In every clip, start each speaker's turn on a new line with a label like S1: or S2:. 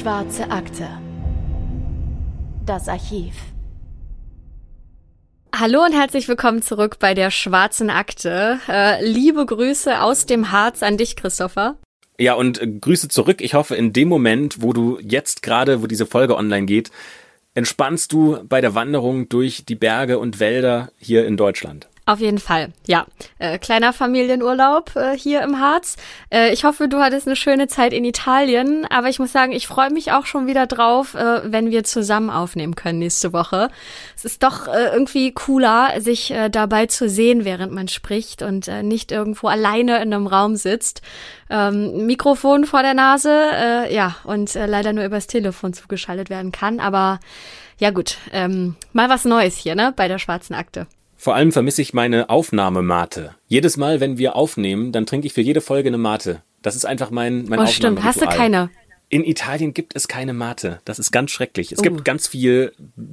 S1: Schwarze Akte. Das Archiv.
S2: Hallo und herzlich willkommen zurück bei der Schwarzen Akte. Äh, liebe Grüße aus dem Harz an dich, Christopher.
S3: Ja, und äh, Grüße zurück. Ich hoffe, in dem Moment, wo du jetzt gerade, wo diese Folge online geht, entspannst du bei der Wanderung durch die Berge und Wälder hier in Deutschland.
S2: Auf jeden Fall, ja. Äh, kleiner Familienurlaub äh, hier im Harz. Äh, ich hoffe, du hattest eine schöne Zeit in Italien, aber ich muss sagen, ich freue mich auch schon wieder drauf, äh, wenn wir zusammen aufnehmen können nächste Woche. Es ist doch äh, irgendwie cooler, sich äh, dabei zu sehen, während man spricht und nicht irgendwo alleine in einem Raum sitzt. Ähm, Mikrofon vor der Nase, ja, und leider nur übers Telefon zugeschaltet werden kann, aber ja gut, ähm, mal was Neues hier, ne, bei der schwarzen Akte.
S3: Vor allem vermisse ich meine Aufnahmemate. Jedes Mal, wenn wir aufnehmen, dann trinke ich für jede Folge eine Mate. Das ist einfach mein, mein
S2: Oh, stimmt. Hast du keine?
S3: In Italien gibt es keine Mate. Das ist ganz schrecklich. Es uh. gibt ganz viel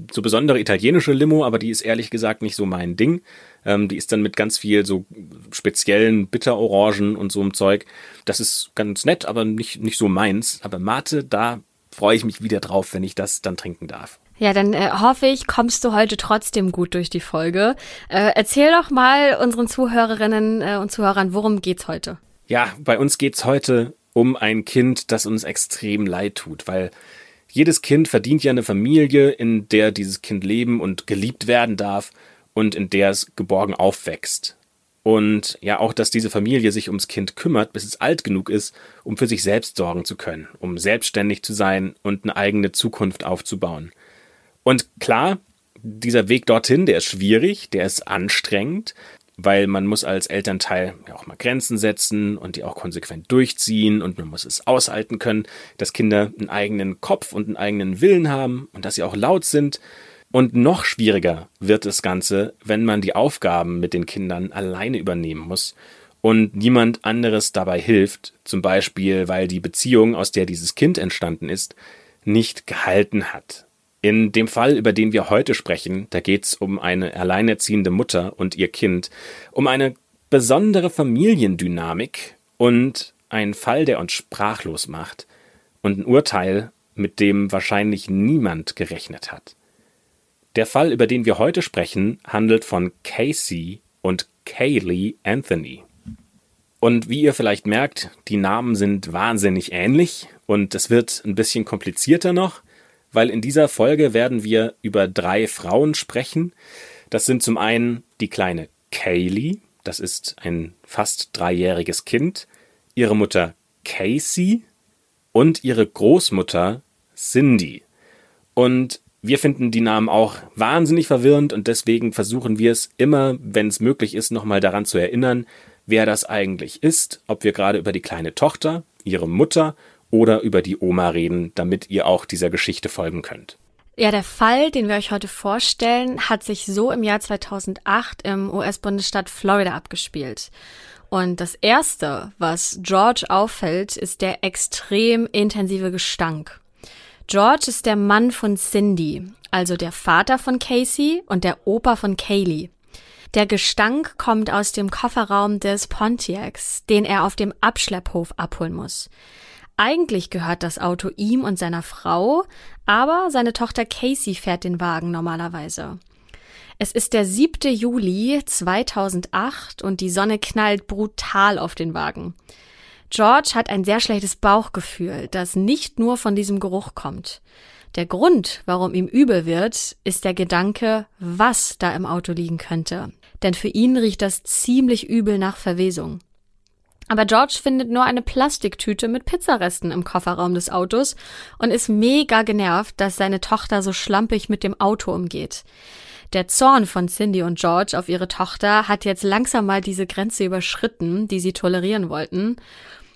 S3: so besondere italienische Limo, aber die ist ehrlich gesagt nicht so mein Ding. Ähm, die ist dann mit ganz viel so speziellen Bitterorangen und so einem Zeug. Das ist ganz nett, aber nicht, nicht so meins. Aber Mate, da freue ich mich wieder drauf, wenn ich das dann trinken darf.
S2: Ja, dann äh, hoffe ich, kommst du heute trotzdem gut durch die Folge. Äh, erzähl doch mal unseren Zuhörerinnen äh, und Zuhörern, worum geht's heute?
S3: Ja, bei uns geht's heute um ein Kind, das uns extrem leid tut, weil jedes Kind verdient ja eine Familie, in der dieses Kind leben und geliebt werden darf und in der es geborgen aufwächst. Und ja, auch, dass diese Familie sich ums Kind kümmert, bis es alt genug ist, um für sich selbst sorgen zu können, um selbstständig zu sein und eine eigene Zukunft aufzubauen. Und klar, dieser Weg dorthin, der ist schwierig, der ist anstrengend, weil man muss als Elternteil ja auch mal Grenzen setzen und die auch konsequent durchziehen und man muss es aushalten können, dass Kinder einen eigenen Kopf und einen eigenen Willen haben und dass sie auch laut sind. Und noch schwieriger wird das Ganze, wenn man die Aufgaben mit den Kindern alleine übernehmen muss und niemand anderes dabei hilft, zum Beispiel weil die Beziehung, aus der dieses Kind entstanden ist, nicht gehalten hat. In dem Fall, über den wir heute sprechen, da geht es um eine alleinerziehende Mutter und ihr Kind, um eine besondere Familiendynamik und ein Fall, der uns sprachlos macht und ein Urteil, mit dem wahrscheinlich niemand gerechnet hat. Der Fall, über den wir heute sprechen, handelt von Casey und Kaylee Anthony. Und wie ihr vielleicht merkt, die Namen sind wahnsinnig ähnlich und es wird ein bisschen komplizierter noch weil in dieser Folge werden wir über drei Frauen sprechen. Das sind zum einen die kleine Kaylee, das ist ein fast dreijähriges Kind, ihre Mutter Casey und ihre Großmutter Cindy. Und wir finden die Namen auch wahnsinnig verwirrend und deswegen versuchen wir es immer, wenn es möglich ist, nochmal daran zu erinnern, wer das eigentlich ist, ob wir gerade über die kleine Tochter, ihre Mutter oder über die Oma reden, damit ihr auch dieser Geschichte folgen könnt.
S2: Ja, der Fall, den wir euch heute vorstellen, hat sich so im Jahr 2008 im US-Bundesstaat Florida abgespielt. Und das erste, was George auffällt, ist der extrem intensive Gestank. George ist der Mann von Cindy, also der Vater von Casey und der Opa von Kaylee. Der Gestank kommt aus dem Kofferraum des Pontiacs, den er auf dem Abschlepphof abholen muss. Eigentlich gehört das Auto ihm und seiner Frau, aber seine Tochter Casey fährt den Wagen normalerweise. Es ist der 7. Juli 2008 und die Sonne knallt brutal auf den Wagen. George hat ein sehr schlechtes Bauchgefühl, das nicht nur von diesem Geruch kommt. Der Grund, warum ihm übel wird, ist der Gedanke, was da im Auto liegen könnte. Denn für ihn riecht das ziemlich übel nach Verwesung. Aber George findet nur eine Plastiktüte mit Pizzaresten im Kofferraum des Autos und ist mega genervt, dass seine Tochter so schlampig mit dem Auto umgeht. Der Zorn von Cindy und George auf ihre Tochter hat jetzt langsam mal diese Grenze überschritten, die sie tolerieren wollten.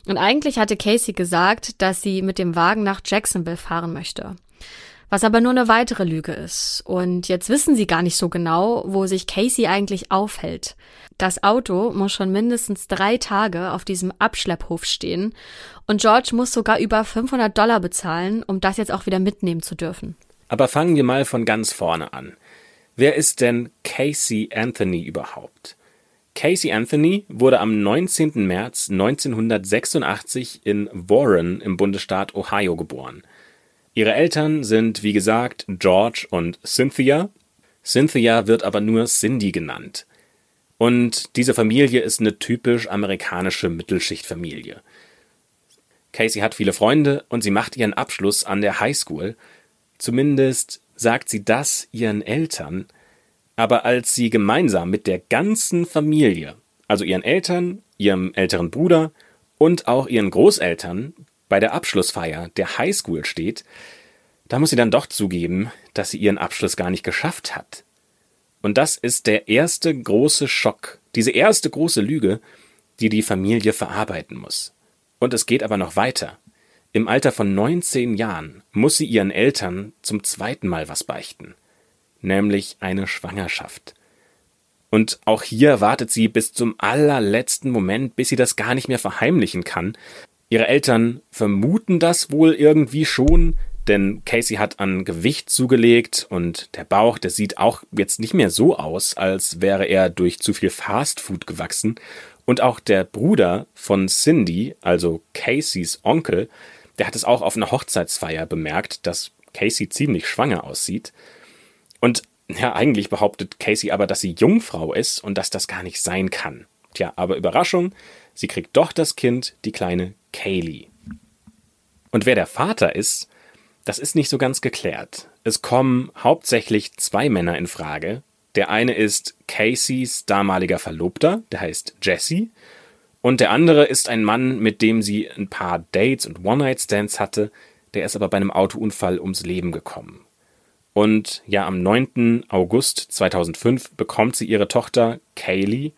S2: Und eigentlich hatte Casey gesagt, dass sie mit dem Wagen nach Jacksonville fahren möchte was aber nur eine weitere Lüge ist. Und jetzt wissen sie gar nicht so genau, wo sich Casey eigentlich aufhält. Das Auto muss schon mindestens drei Tage auf diesem Abschlepphof stehen und George muss sogar über 500 Dollar bezahlen, um das jetzt auch wieder mitnehmen zu dürfen.
S3: Aber fangen wir mal von ganz vorne an. Wer ist denn Casey Anthony überhaupt? Casey Anthony wurde am 19. März 1986 in Warren im Bundesstaat Ohio geboren. Ihre Eltern sind, wie gesagt, George und Cynthia. Cynthia wird aber nur Cindy genannt. Und diese Familie ist eine typisch amerikanische Mittelschichtfamilie. Casey hat viele Freunde und sie macht ihren Abschluss an der Highschool. Zumindest sagt sie das ihren Eltern. Aber als sie gemeinsam mit der ganzen Familie, also ihren Eltern, ihrem älteren Bruder und auch ihren Großeltern bei der Abschlussfeier der Highschool steht, da muss sie dann doch zugeben, dass sie ihren Abschluss gar nicht geschafft hat. Und das ist der erste große Schock, diese erste große Lüge, die die Familie verarbeiten muss. Und es geht aber noch weiter. Im Alter von 19 Jahren muss sie ihren Eltern zum zweiten Mal was beichten, nämlich eine Schwangerschaft. Und auch hier wartet sie bis zum allerletzten Moment, bis sie das gar nicht mehr verheimlichen kann. Ihre Eltern vermuten das wohl irgendwie schon, denn Casey hat an Gewicht zugelegt und der Bauch, der sieht auch jetzt nicht mehr so aus, als wäre er durch zu viel Fastfood gewachsen. Und auch der Bruder von Cindy, also Caseys Onkel, der hat es auch auf einer Hochzeitsfeier bemerkt, dass Casey ziemlich schwanger aussieht. Und ja, eigentlich behauptet Casey aber, dass sie Jungfrau ist und dass das gar nicht sein kann. Tja, aber Überraschung, sie kriegt doch das Kind, die kleine Kaylee. Und wer der Vater ist, das ist nicht so ganz geklärt. Es kommen hauptsächlich zwei Männer in Frage. Der eine ist Caseys damaliger Verlobter, der heißt Jesse. Und der andere ist ein Mann, mit dem sie ein paar Dates und One-Night-Stands hatte, der ist aber bei einem Autounfall ums Leben gekommen. Und ja, am 9. August 2005 bekommt sie ihre Tochter Kaylee.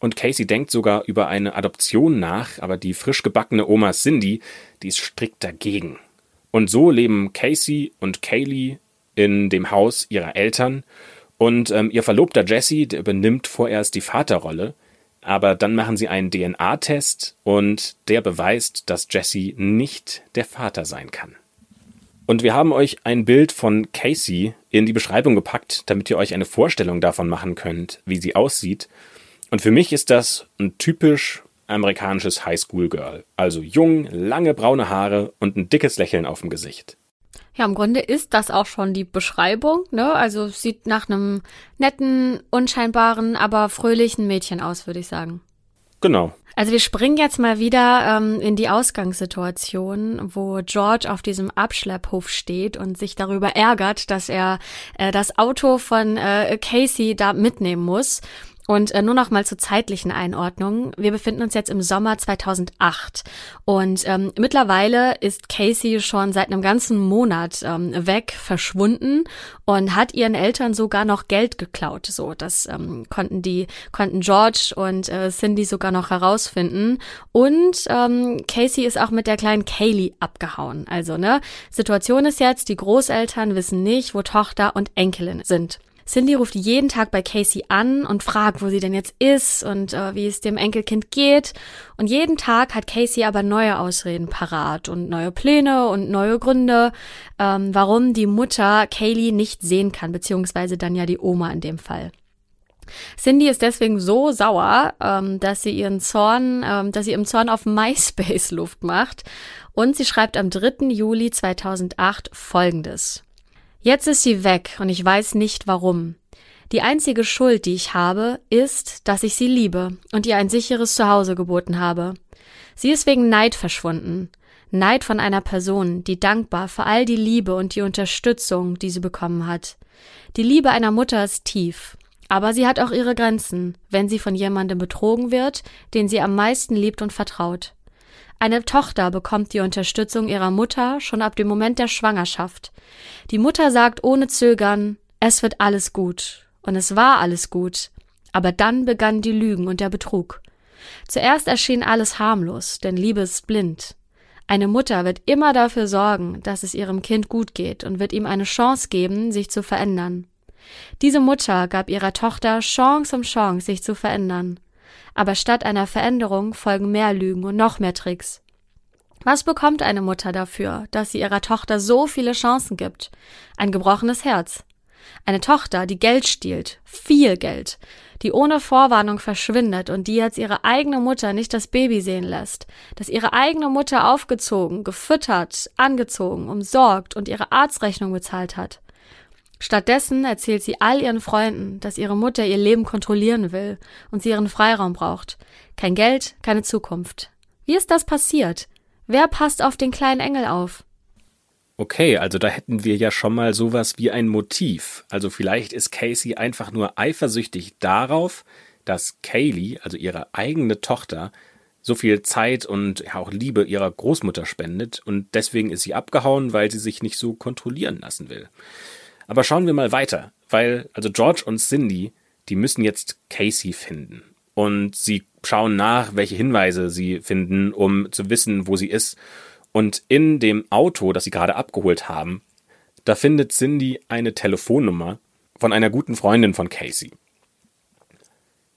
S3: Und Casey denkt sogar über eine Adoption nach, aber die frisch gebackene Oma Cindy, die ist strikt dagegen. Und so leben Casey und Kaylee in dem Haus ihrer Eltern und ähm, ihr Verlobter Jesse, der übernimmt vorerst die Vaterrolle, aber dann machen sie einen DNA-Test und der beweist, dass Jesse nicht der Vater sein kann. Und wir haben euch ein Bild von Casey in die Beschreibung gepackt, damit ihr euch eine Vorstellung davon machen könnt, wie sie aussieht. Und für mich ist das ein typisch amerikanisches Highschool-Girl. Also jung, lange braune Haare und ein dickes Lächeln auf dem Gesicht.
S2: Ja, im Grunde ist das auch schon die Beschreibung, ne? Also sieht nach einem netten, unscheinbaren, aber fröhlichen Mädchen aus, würde ich sagen.
S3: Genau.
S2: Also wir springen jetzt mal wieder ähm, in die Ausgangssituation, wo George auf diesem Abschlepphof steht und sich darüber ärgert, dass er äh, das Auto von äh, Casey da mitnehmen muss. Und äh, nur noch mal zur zeitlichen Einordnung. Wir befinden uns jetzt im Sommer 2008 und ähm, mittlerweile ist Casey schon seit einem ganzen Monat ähm, weg, verschwunden und hat ihren Eltern sogar noch Geld geklaut. So, das ähm, konnten die, konnten George und äh, Cindy sogar noch herausfinden. Und ähm, Casey ist auch mit der kleinen Kaylee abgehauen. Also, ne, Situation ist jetzt, die Großeltern wissen nicht, wo Tochter und Enkelin sind. Cindy ruft jeden Tag bei Casey an und fragt, wo sie denn jetzt ist und äh, wie es dem Enkelkind geht. Und jeden Tag hat Casey aber neue Ausreden parat und neue Pläne und neue Gründe, ähm, warum die Mutter Kaylee nicht sehen kann, beziehungsweise dann ja die Oma in dem Fall. Cindy ist deswegen so sauer, ähm, dass sie ihren Zorn, ähm, dass sie im Zorn auf MySpace Luft macht und sie schreibt am 3. Juli 2008 folgendes. Jetzt ist sie weg und ich weiß nicht warum. Die einzige Schuld, die ich habe, ist, dass ich sie liebe und ihr ein sicheres Zuhause geboten habe. Sie ist wegen Neid verschwunden. Neid von einer Person, die dankbar für all die Liebe und die Unterstützung, die sie bekommen hat. Die Liebe einer Mutter ist tief, aber sie hat auch ihre Grenzen, wenn sie von jemandem betrogen wird, den sie am meisten liebt und vertraut. Eine Tochter bekommt die Unterstützung ihrer Mutter schon ab dem Moment der Schwangerschaft. Die Mutter sagt ohne Zögern, es wird alles gut. Und es war alles gut. Aber dann begannen die Lügen und der Betrug. Zuerst erschien alles harmlos, denn Liebe ist blind. Eine Mutter wird immer dafür sorgen, dass es ihrem Kind gut geht und wird ihm eine Chance geben, sich zu verändern. Diese Mutter gab ihrer Tochter Chance um Chance, sich zu verändern aber statt einer Veränderung folgen mehr Lügen und noch mehr Tricks. Was bekommt eine Mutter dafür, dass sie ihrer Tochter so viele Chancen gibt? Ein gebrochenes Herz. Eine Tochter, die Geld stiehlt, viel Geld, die ohne Vorwarnung verschwindet und die jetzt ihre eigene Mutter nicht das Baby sehen lässt, dass ihre eigene Mutter aufgezogen, gefüttert, angezogen, umsorgt und ihre Arztrechnung bezahlt hat. Stattdessen erzählt sie all ihren Freunden, dass ihre Mutter ihr Leben kontrollieren will und sie ihren Freiraum braucht. Kein Geld, keine Zukunft. Wie ist das passiert? Wer passt auf den kleinen Engel auf?
S3: Okay, also da hätten wir ja schon mal sowas wie ein Motiv. Also vielleicht ist Casey einfach nur eifersüchtig darauf, dass Kaylee, also ihre eigene Tochter, so viel Zeit und auch Liebe ihrer Großmutter spendet und deswegen ist sie abgehauen, weil sie sich nicht so kontrollieren lassen will. Aber schauen wir mal weiter, weil also George und Cindy, die müssen jetzt Casey finden und sie schauen nach, welche Hinweise sie finden, um zu wissen, wo sie ist und in dem Auto, das sie gerade abgeholt haben, da findet Cindy eine Telefonnummer von einer guten Freundin von Casey.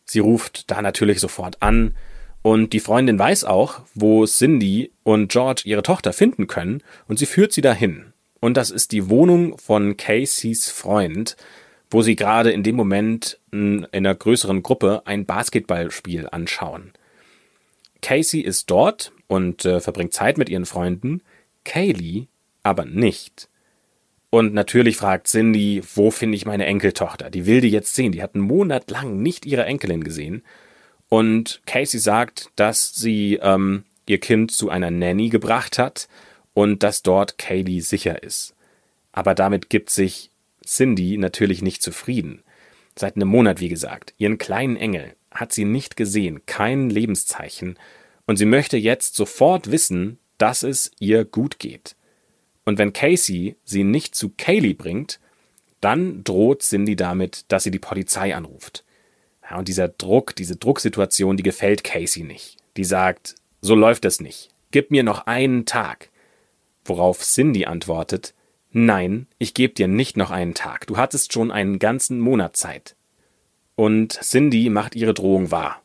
S3: Sie ruft da natürlich sofort an und die Freundin weiß auch, wo Cindy und George ihre Tochter finden können und sie führt sie dahin. Und das ist die Wohnung von Caseys Freund, wo sie gerade in dem Moment in einer größeren Gruppe ein Basketballspiel anschauen. Casey ist dort und äh, verbringt Zeit mit ihren Freunden, Kaylee aber nicht. Und natürlich fragt Cindy, wo finde ich meine Enkeltochter? Die will die jetzt sehen. Die hat einen Monat lang nicht ihre Enkelin gesehen. Und Casey sagt, dass sie ähm, ihr Kind zu einer Nanny gebracht hat und dass dort Kaylee sicher ist. Aber damit gibt sich Cindy natürlich nicht zufrieden. Seit einem Monat, wie gesagt, ihren kleinen Engel hat sie nicht gesehen, kein Lebenszeichen, und sie möchte jetzt sofort wissen, dass es ihr gut geht. Und wenn Casey sie nicht zu Kaylee bringt, dann droht Cindy damit, dass sie die Polizei anruft. Ja, und dieser Druck, diese Drucksituation, die gefällt Casey nicht. Die sagt, so läuft es nicht. Gib mir noch einen Tag. Worauf Cindy antwortet, nein, ich gebe dir nicht noch einen Tag. Du hattest schon einen ganzen Monat Zeit. Und Cindy macht ihre Drohung wahr.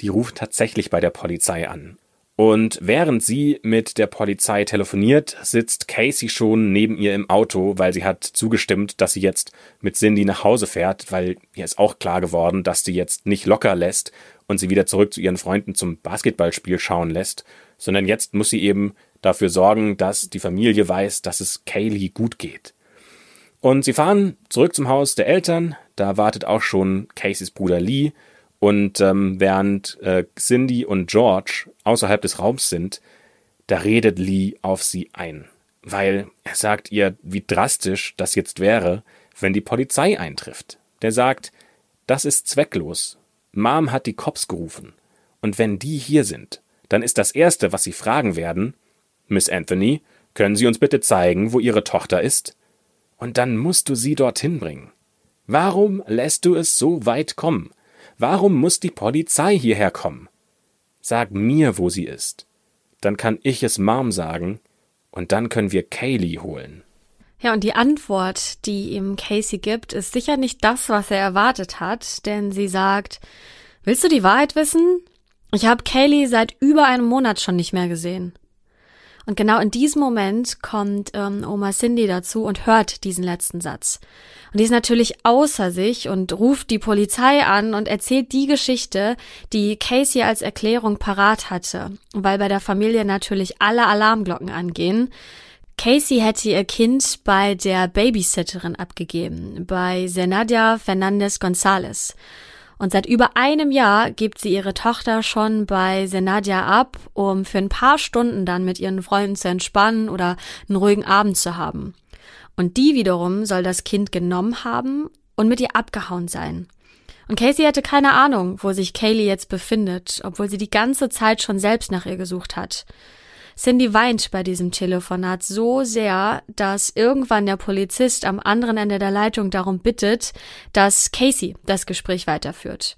S3: Die ruft tatsächlich bei der Polizei an. Und während sie mit der Polizei telefoniert, sitzt Casey schon neben ihr im Auto, weil sie hat zugestimmt, dass sie jetzt mit Cindy nach Hause fährt, weil ihr ist auch klar geworden, dass sie jetzt nicht locker lässt und sie wieder zurück zu ihren Freunden zum Basketballspiel schauen lässt, sondern jetzt muss sie eben dafür sorgen, dass die Familie weiß, dass es Kaylee gut geht. Und sie fahren zurück zum Haus der Eltern, da wartet auch schon Caseys Bruder Lee, und ähm, während äh, Cindy und George außerhalb des Raums sind, da redet Lee auf sie ein, weil er sagt ihr, wie drastisch das jetzt wäre, wenn die Polizei eintrifft. Der sagt, das ist zwecklos. Mom hat die Cops gerufen. Und wenn die hier sind, dann ist das Erste, was sie fragen werden, Miss Anthony, können Sie uns bitte zeigen, wo Ihre Tochter ist? Und dann musst du sie dorthin bringen. Warum lässt du es so weit kommen? Warum muss die Polizei hierher kommen? Sag mir, wo sie ist. Dann kann ich es Mom sagen, und dann können wir Kaylee holen.
S2: Ja, und die Antwort, die ihm Casey gibt, ist sicher nicht das, was er erwartet hat, denn sie sagt, willst du die Wahrheit wissen? Ich habe Kaylee seit über einem Monat schon nicht mehr gesehen. Und genau in diesem Moment kommt ähm, Oma Cindy dazu und hört diesen letzten Satz. Und die ist natürlich außer sich und ruft die Polizei an und erzählt die Geschichte, die Casey als Erklärung parat hatte, weil bei der Familie natürlich alle Alarmglocken angehen. Casey hätte ihr Kind bei der Babysitterin abgegeben, bei Zenadia Fernandez González. Und seit über einem Jahr gibt sie ihre Tochter schon bei Senadia ab, um für ein paar Stunden dann mit ihren Freunden zu entspannen oder einen ruhigen Abend zu haben. Und die wiederum soll das Kind genommen haben und mit ihr abgehauen sein. Und Casey hatte keine Ahnung, wo sich Kaylee jetzt befindet, obwohl sie die ganze Zeit schon selbst nach ihr gesucht hat. Cindy weint bei diesem Telefonat so sehr, dass irgendwann der Polizist am anderen Ende der Leitung darum bittet, dass Casey das Gespräch weiterführt.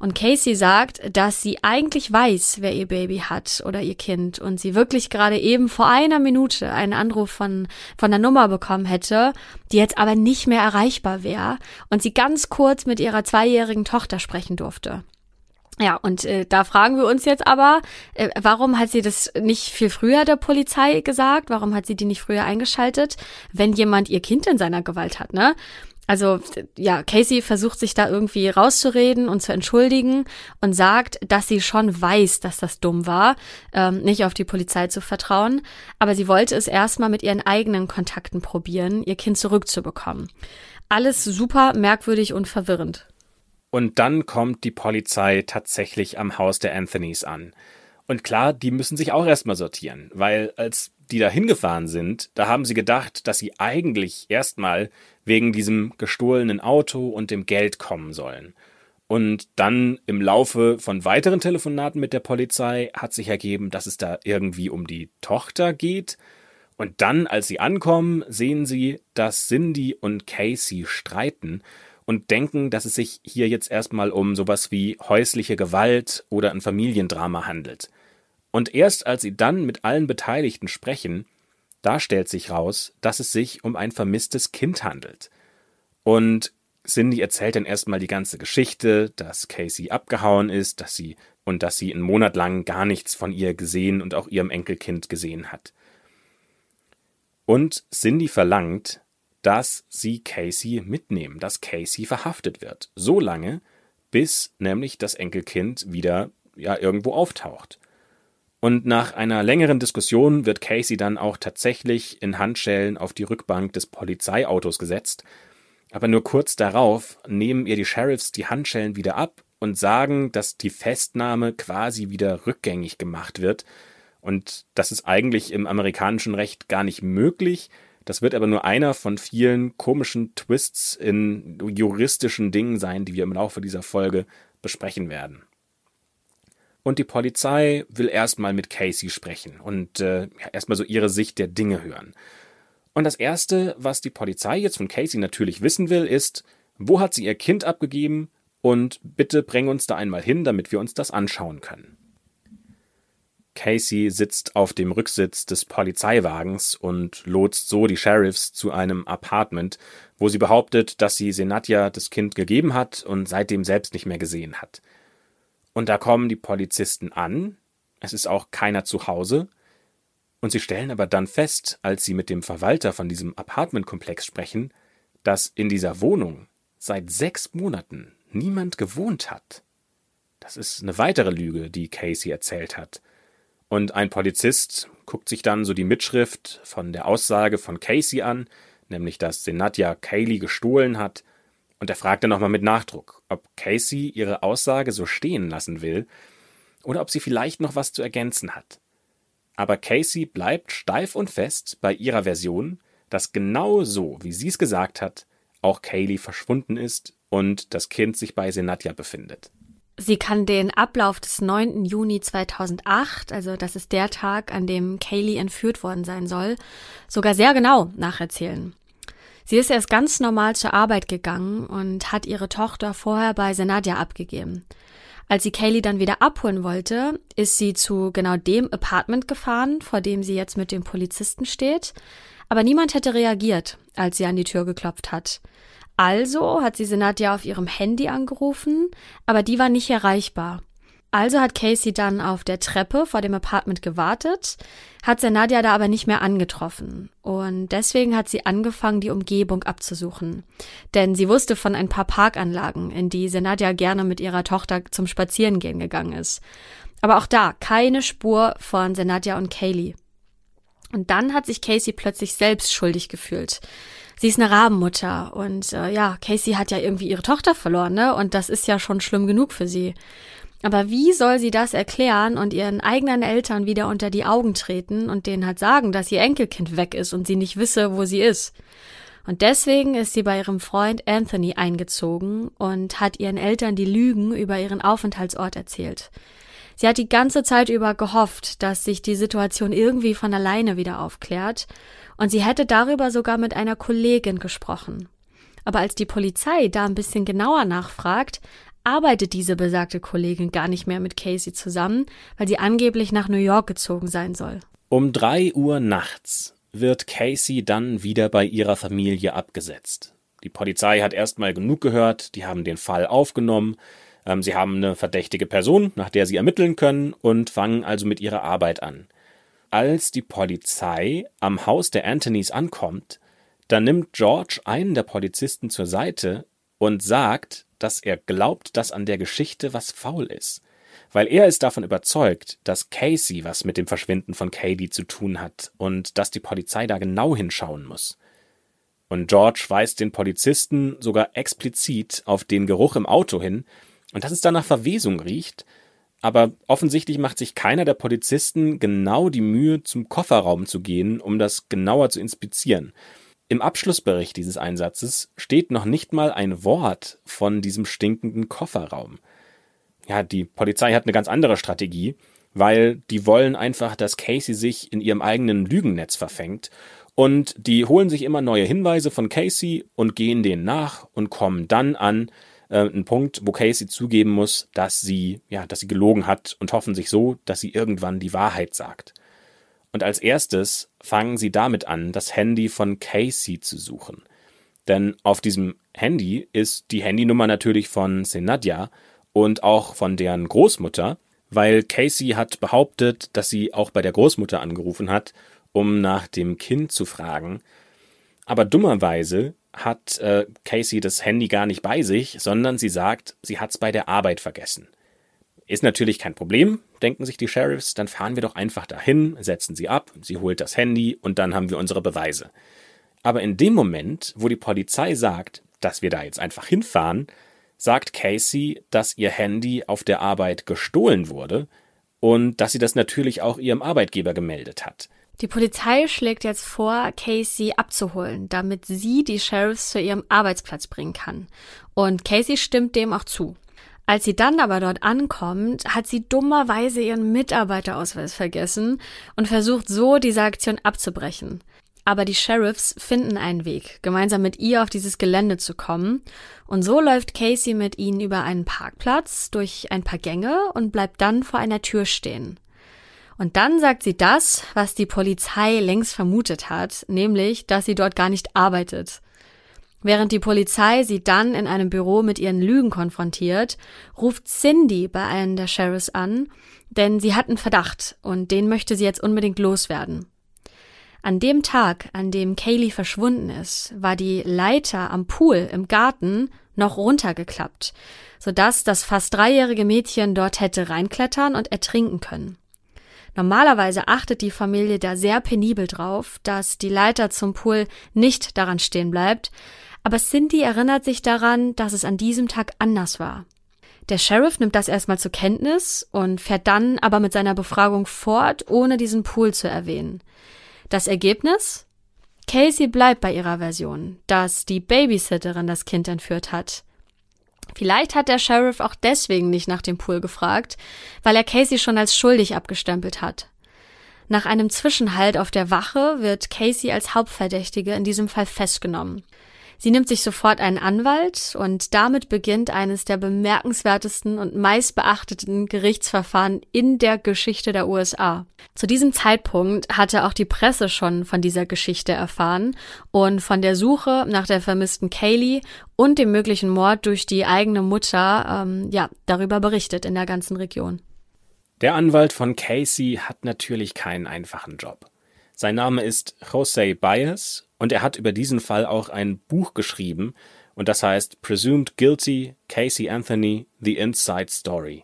S2: Und Casey sagt, dass sie eigentlich weiß, wer ihr Baby hat oder ihr Kind und sie wirklich gerade eben vor einer Minute einen Anruf von, von der Nummer bekommen hätte, die jetzt aber nicht mehr erreichbar wäre und sie ganz kurz mit ihrer zweijährigen Tochter sprechen durfte. Ja, und äh, da fragen wir uns jetzt aber, äh, warum hat sie das nicht viel früher der Polizei gesagt? Warum hat sie die nicht früher eingeschaltet, wenn jemand ihr Kind in seiner Gewalt hat, ne? Also ja, Casey versucht sich da irgendwie rauszureden und zu entschuldigen und sagt, dass sie schon weiß, dass das dumm war, ähm, nicht auf die Polizei zu vertrauen, aber sie wollte es erstmal mit ihren eigenen Kontakten probieren, ihr Kind zurückzubekommen. Alles super merkwürdig und verwirrend.
S3: Und dann kommt die Polizei tatsächlich am Haus der Anthonys an. Und klar, die müssen sich auch erstmal sortieren, weil als die da hingefahren sind, da haben sie gedacht, dass sie eigentlich erstmal wegen diesem gestohlenen Auto und dem Geld kommen sollen. Und dann im Laufe von weiteren Telefonaten mit der Polizei hat sich ergeben, dass es da irgendwie um die Tochter geht. Und dann, als sie ankommen, sehen sie, dass Cindy und Casey streiten und denken, dass es sich hier jetzt erstmal um sowas wie häusliche Gewalt oder ein Familiendrama handelt. Und erst als sie dann mit allen Beteiligten sprechen, da stellt sich raus, dass es sich um ein vermisstes Kind handelt. Und Cindy erzählt dann erstmal die ganze Geschichte, dass Casey abgehauen ist, dass sie und dass sie einen Monat lang gar nichts von ihr gesehen und auch ihrem Enkelkind gesehen hat. Und Cindy verlangt, dass sie Casey mitnehmen, dass Casey verhaftet wird. So lange, bis nämlich das Enkelkind wieder ja irgendwo auftaucht. Und nach einer längeren Diskussion wird Casey dann auch tatsächlich in Handschellen auf die Rückbank des Polizeiautos gesetzt. Aber nur kurz darauf nehmen ihr die Sheriffs die Handschellen wieder ab und sagen, dass die Festnahme quasi wieder rückgängig gemacht wird. Und das ist eigentlich im amerikanischen Recht gar nicht möglich, das wird aber nur einer von vielen komischen Twists in juristischen Dingen sein, die wir im Laufe dieser Folge besprechen werden. Und die Polizei will erstmal mit Casey sprechen und äh, erstmal so ihre Sicht der Dinge hören. Und das Erste, was die Polizei jetzt von Casey natürlich wissen will, ist, wo hat sie ihr Kind abgegeben und bitte bring uns da einmal hin, damit wir uns das anschauen können. Casey sitzt auf dem Rücksitz des Polizeiwagens und lotst so die Sheriffs zu einem Apartment, wo sie behauptet, dass sie Senatja das Kind gegeben hat und seitdem selbst nicht mehr gesehen hat. Und da kommen die Polizisten an, es ist auch keiner zu Hause, und sie stellen aber dann fest, als sie mit dem Verwalter von diesem Apartmentkomplex sprechen, dass in dieser Wohnung seit sechs Monaten niemand gewohnt hat. Das ist eine weitere Lüge, die Casey erzählt hat. Und ein Polizist guckt sich dann so die Mitschrift von der Aussage von Casey an, nämlich dass Senatja Kaylee gestohlen hat, und er fragt dann nochmal mit Nachdruck, ob Casey ihre Aussage so stehen lassen will oder ob sie vielleicht noch was zu ergänzen hat. Aber Casey bleibt steif und fest bei ihrer Version, dass genau so, wie sie es gesagt hat, auch Kaylee verschwunden ist und das Kind sich bei Senatja befindet.
S2: Sie kann den Ablauf des 9. Juni 2008, also das ist der Tag, an dem Kaylee entführt worden sein soll, sogar sehr genau nacherzählen. Sie ist erst ganz normal zur Arbeit gegangen und hat ihre Tochter vorher bei Senadia abgegeben. Als sie Kaylee dann wieder abholen wollte, ist sie zu genau dem Apartment gefahren, vor dem sie jetzt mit dem Polizisten steht. Aber niemand hätte reagiert, als sie an die Tür geklopft hat. Also hat sie Senadia auf ihrem Handy angerufen, aber die war nicht erreichbar. Also hat Casey dann auf der Treppe vor dem Apartment gewartet, hat Senadia da aber nicht mehr angetroffen. Und deswegen hat sie angefangen, die Umgebung abzusuchen. Denn sie wusste von ein paar Parkanlagen, in die Senadia gerne mit ihrer Tochter zum Spazierengehen gegangen ist. Aber auch da keine Spur von Senadia und Kaylee. Und dann hat sich Casey plötzlich selbst schuldig gefühlt sie ist eine Rabenmutter und äh, ja, Casey hat ja irgendwie ihre Tochter verloren, ne? Und das ist ja schon schlimm genug für sie. Aber wie soll sie das erklären und ihren eigenen Eltern wieder unter die Augen treten und denen halt sagen, dass ihr Enkelkind weg ist und sie nicht wisse, wo sie ist? Und deswegen ist sie bei ihrem Freund Anthony eingezogen und hat ihren Eltern die Lügen über ihren Aufenthaltsort erzählt. Sie hat die ganze Zeit über gehofft, dass sich die Situation irgendwie von alleine wieder aufklärt und sie hätte darüber sogar mit einer Kollegin gesprochen. Aber als die Polizei da ein bisschen genauer nachfragt, arbeitet diese besagte Kollegin gar nicht mehr mit Casey zusammen, weil sie angeblich nach New York gezogen sein soll.
S3: Um drei Uhr nachts wird Casey dann wieder bei ihrer Familie abgesetzt. Die Polizei hat erstmal genug gehört, die haben den Fall aufgenommen, ähm, sie haben eine verdächtige Person, nach der sie ermitteln können und fangen also mit ihrer Arbeit an. Als die Polizei am Haus der Anthonys ankommt, Da nimmt George einen der Polizisten zur Seite und sagt, dass er glaubt, dass an der Geschichte was faul ist. Weil er ist davon überzeugt, dass Casey was mit dem Verschwinden von Katie zu tun hat und dass die Polizei da genau hinschauen muss. Und George weist den Polizisten sogar explizit auf den Geruch im Auto hin und dass es da nach Verwesung riecht, aber offensichtlich macht sich keiner der Polizisten genau die Mühe, zum Kofferraum zu gehen, um das genauer zu inspizieren. Im Abschlussbericht dieses Einsatzes steht noch nicht mal ein Wort von diesem stinkenden Kofferraum. Ja, die Polizei hat eine ganz andere Strategie, weil die wollen einfach, dass Casey sich in ihrem eigenen Lügennetz verfängt und die holen sich immer neue Hinweise von Casey und gehen denen nach und kommen dann an äh, einen Punkt, wo Casey zugeben muss, dass sie, ja, dass sie gelogen hat und hoffen sich so, dass sie irgendwann die Wahrheit sagt. Und als erstes fangen sie damit an, das Handy von Casey zu suchen. Denn auf diesem Handy ist die Handynummer natürlich von Senadja und auch von deren Großmutter, weil Casey hat behauptet, dass sie auch bei der Großmutter angerufen hat, um nach dem Kind zu fragen. Aber dummerweise hat äh, Casey das Handy gar nicht bei sich, sondern sie sagt, sie hat's bei der Arbeit vergessen. Ist natürlich kein Problem, denken sich die Sheriffs, dann fahren wir doch einfach dahin, setzen sie ab, sie holt das Handy und dann haben wir unsere Beweise. Aber in dem Moment, wo die Polizei sagt, dass wir da jetzt einfach hinfahren, sagt Casey, dass ihr Handy auf der Arbeit gestohlen wurde und dass sie das natürlich auch ihrem Arbeitgeber gemeldet hat.
S2: Die Polizei schlägt jetzt vor, Casey abzuholen, damit sie die Sheriffs zu ihrem Arbeitsplatz bringen kann. Und Casey stimmt dem auch zu. Als sie dann aber dort ankommt, hat sie dummerweise ihren Mitarbeiterausweis vergessen und versucht so diese Aktion abzubrechen. Aber die Sheriffs finden einen Weg, gemeinsam mit ihr auf dieses Gelände zu kommen. Und so läuft Casey mit ihnen über einen Parkplatz, durch ein paar Gänge und bleibt dann vor einer Tür stehen. Und dann sagt sie das, was die Polizei längst vermutet hat, nämlich, dass sie dort gar nicht arbeitet. Während die Polizei sie dann in einem Büro mit ihren Lügen konfrontiert, ruft Cindy bei einem der Sheriffs an, denn sie hat einen Verdacht und den möchte sie jetzt unbedingt loswerden. An dem Tag, an dem Kaylee verschwunden ist, war die Leiter am Pool im Garten noch runtergeklappt, sodass das fast dreijährige Mädchen dort hätte reinklettern und ertrinken können. Normalerweise achtet die Familie da sehr penibel drauf, dass die Leiter zum Pool nicht daran stehen bleibt, aber Cindy erinnert sich daran, dass es an diesem Tag anders war. Der Sheriff nimmt das erstmal zur Kenntnis und fährt dann aber mit seiner Befragung fort, ohne diesen Pool zu erwähnen. Das Ergebnis? Casey bleibt bei ihrer Version, dass die Babysitterin das Kind entführt hat. Vielleicht hat der Sheriff auch deswegen nicht nach dem Pool gefragt, weil er Casey schon als schuldig abgestempelt hat. Nach einem Zwischenhalt auf der Wache wird Casey als Hauptverdächtige in diesem Fall festgenommen. Sie nimmt sich sofort einen Anwalt und damit beginnt eines der bemerkenswertesten und meistbeachteten Gerichtsverfahren in der Geschichte der USA. Zu diesem Zeitpunkt hatte auch die Presse schon von dieser Geschichte erfahren und von der Suche nach der vermissten Kaylee und dem möglichen Mord durch die eigene Mutter, ähm, ja, darüber berichtet in der ganzen Region.
S3: Der Anwalt von Casey hat natürlich keinen einfachen Job. Sein Name ist Jose Baez und er hat über diesen Fall auch ein Buch geschrieben und das heißt Presumed Guilty, Casey Anthony, The Inside Story.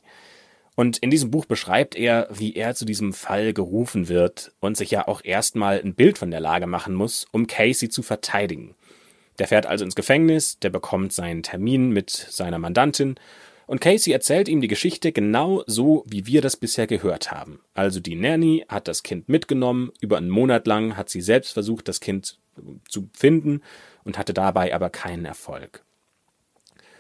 S3: Und in diesem Buch beschreibt er, wie er zu diesem Fall gerufen wird und sich ja auch erstmal ein Bild von der Lage machen muss, um Casey zu verteidigen. Der fährt also ins Gefängnis, der bekommt seinen Termin mit seiner Mandantin und Casey erzählt ihm die Geschichte genau so, wie wir das bisher gehört haben. Also die Nanny hat das Kind mitgenommen, über einen Monat lang hat sie selbst versucht, das Kind zu finden und hatte dabei aber keinen Erfolg.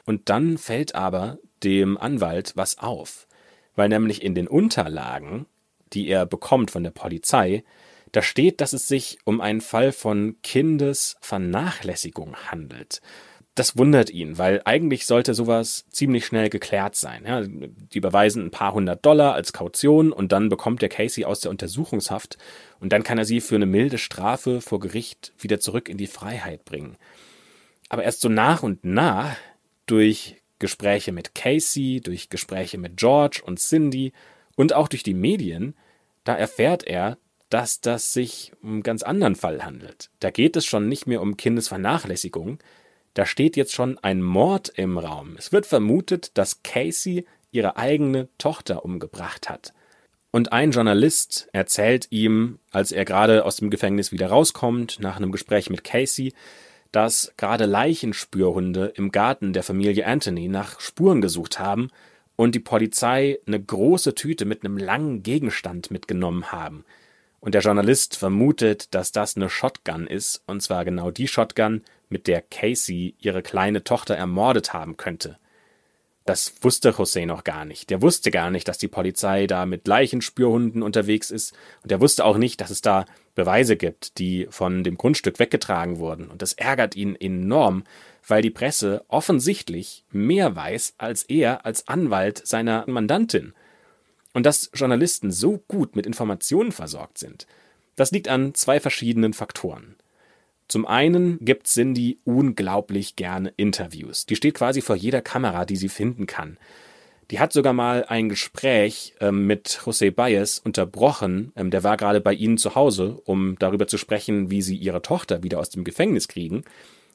S3: Und dann fällt aber dem Anwalt was auf, weil nämlich in den Unterlagen, die er bekommt von der Polizei, da steht, dass es sich um einen Fall von Kindesvernachlässigung handelt das wundert ihn, weil eigentlich sollte sowas ziemlich schnell geklärt sein. Ja, die überweisen ein paar hundert Dollar als Kaution und dann bekommt der Casey aus der Untersuchungshaft und dann kann er sie für eine milde Strafe vor Gericht wieder zurück in die Freiheit bringen. Aber erst so nach und nach, durch Gespräche mit Casey, durch Gespräche mit George und Cindy und auch durch die Medien, da erfährt er, dass das sich um einen ganz anderen Fall handelt. Da geht es schon nicht mehr um Kindesvernachlässigung, da steht jetzt schon ein Mord im Raum. Es wird vermutet, dass Casey ihre eigene Tochter umgebracht hat. Und ein Journalist erzählt ihm, als er gerade aus dem Gefängnis wieder rauskommt, nach einem Gespräch mit Casey, dass gerade Leichenspürhunde im Garten der Familie Anthony nach Spuren gesucht haben und die Polizei eine große Tüte mit einem langen Gegenstand mitgenommen haben. Und der Journalist vermutet, dass das eine Shotgun ist, und zwar genau die Shotgun, mit der Casey ihre kleine Tochter ermordet haben könnte. Das wusste José noch gar nicht. Der wusste gar nicht, dass die Polizei da mit Leichenspürhunden unterwegs ist. Und er wusste auch nicht, dass es da Beweise gibt, die von dem Grundstück weggetragen wurden. Und das ärgert ihn enorm, weil die Presse offensichtlich mehr weiß als er als Anwalt seiner Mandantin. Und dass Journalisten so gut mit Informationen versorgt sind, das liegt an zwei verschiedenen Faktoren. Zum einen gibt Cindy unglaublich gerne Interviews. Die steht quasi vor jeder Kamera, die sie finden kann. Die hat sogar mal ein Gespräch ähm, mit José Baez unterbrochen. Ähm, der war gerade bei ihnen zu Hause, um darüber zu sprechen, wie sie ihre Tochter wieder aus dem Gefängnis kriegen.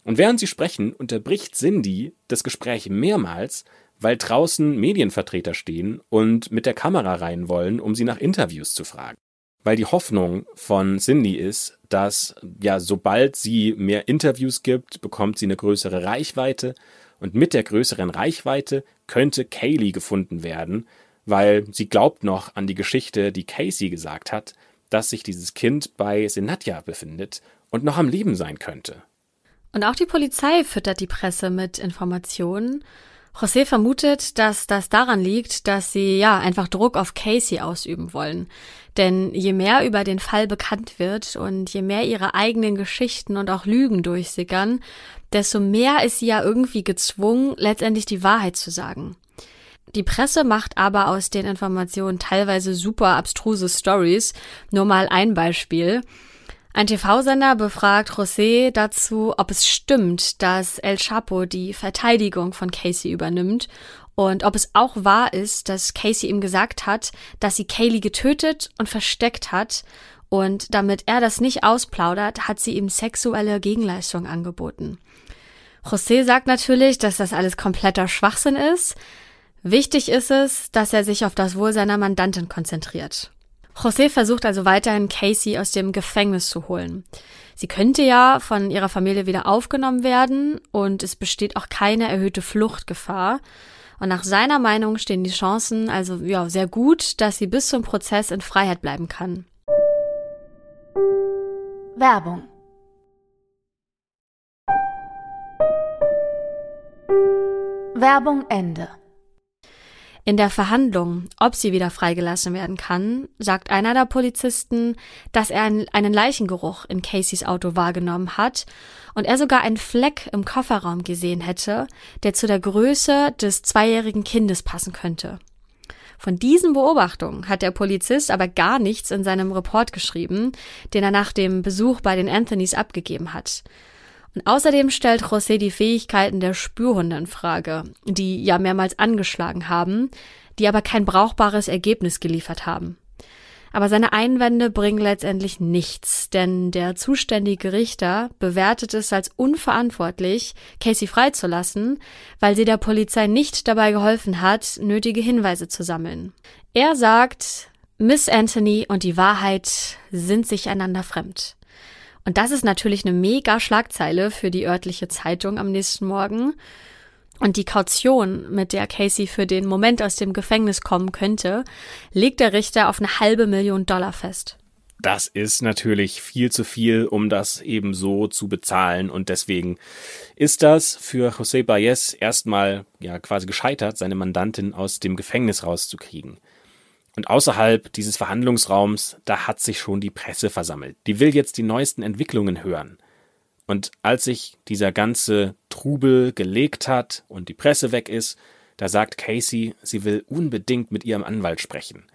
S3: Und während sie sprechen, unterbricht Cindy das Gespräch mehrmals, weil draußen Medienvertreter stehen und mit der Kamera rein wollen, um sie nach Interviews zu fragen weil die Hoffnung von Cindy ist, dass ja, sobald sie mehr Interviews gibt, bekommt sie eine größere Reichweite und mit der größeren Reichweite könnte Kaylee gefunden werden, weil sie glaubt noch an die Geschichte, die Casey gesagt hat, dass sich dieses Kind bei Senatja befindet und noch am Leben sein könnte.
S2: Und auch die Polizei füttert die Presse mit Informationen José vermutet, dass das daran liegt, dass sie ja einfach Druck auf Casey ausüben wollen. Denn je mehr über den Fall bekannt wird und je mehr ihre eigenen Geschichten und auch Lügen durchsickern, desto mehr ist sie ja irgendwie gezwungen, letztendlich die Wahrheit zu sagen. Die Presse macht aber aus den Informationen teilweise super abstruse Stories. Nur mal ein Beispiel. Ein TV-Sender befragt José dazu, ob es stimmt, dass El Chapo die Verteidigung von Casey übernimmt und ob es auch wahr ist, dass Casey ihm gesagt hat, dass sie Kaylee getötet und versteckt hat und damit er das nicht ausplaudert, hat sie ihm sexuelle Gegenleistung angeboten. José sagt natürlich, dass das alles kompletter Schwachsinn ist. Wichtig ist es, dass er sich auf das Wohl seiner Mandantin konzentriert. José versucht also weiterhin Casey aus dem Gefängnis zu holen. Sie könnte ja von ihrer Familie wieder aufgenommen werden und es besteht auch keine erhöhte Fluchtgefahr. Und nach seiner Meinung stehen die Chancen also ja sehr gut, dass sie bis zum Prozess in Freiheit bleiben kann.
S1: Werbung Werbung Ende
S2: in der Verhandlung, ob sie wieder freigelassen werden kann, sagt einer der Polizisten, dass er einen Leichengeruch in Caseys Auto wahrgenommen hat und er sogar einen Fleck im Kofferraum gesehen hätte, der zu der Größe des zweijährigen Kindes passen könnte. Von diesen Beobachtungen hat der Polizist aber gar nichts in seinem Report geschrieben, den er nach dem Besuch bei den Anthonys abgegeben hat. Und außerdem stellt José die Fähigkeiten der Spürhunde in Frage, die ja mehrmals angeschlagen haben, die aber kein brauchbares Ergebnis geliefert haben. Aber seine Einwände bringen letztendlich nichts, denn der zuständige Richter bewertet es als unverantwortlich, Casey freizulassen, weil sie der Polizei nicht dabei geholfen hat, nötige Hinweise zu sammeln. Er sagt, Miss Anthony und die Wahrheit sind sich einander fremd. Und das ist natürlich eine mega Schlagzeile für die örtliche Zeitung am nächsten Morgen. Und die Kaution, mit der Casey für den Moment aus dem Gefängnis kommen könnte, legt der Richter auf eine halbe Million Dollar fest.
S3: Das ist natürlich viel zu viel, um das eben so zu bezahlen. Und deswegen ist das für José Baez erstmal ja quasi gescheitert, seine Mandantin aus dem Gefängnis rauszukriegen. Und außerhalb dieses Verhandlungsraums, da hat sich schon die Presse versammelt. Die will jetzt die neuesten Entwicklungen hören. Und als sich dieser ganze Trubel gelegt hat und die Presse weg ist, da sagt Casey, sie will unbedingt mit ihrem Anwalt sprechen,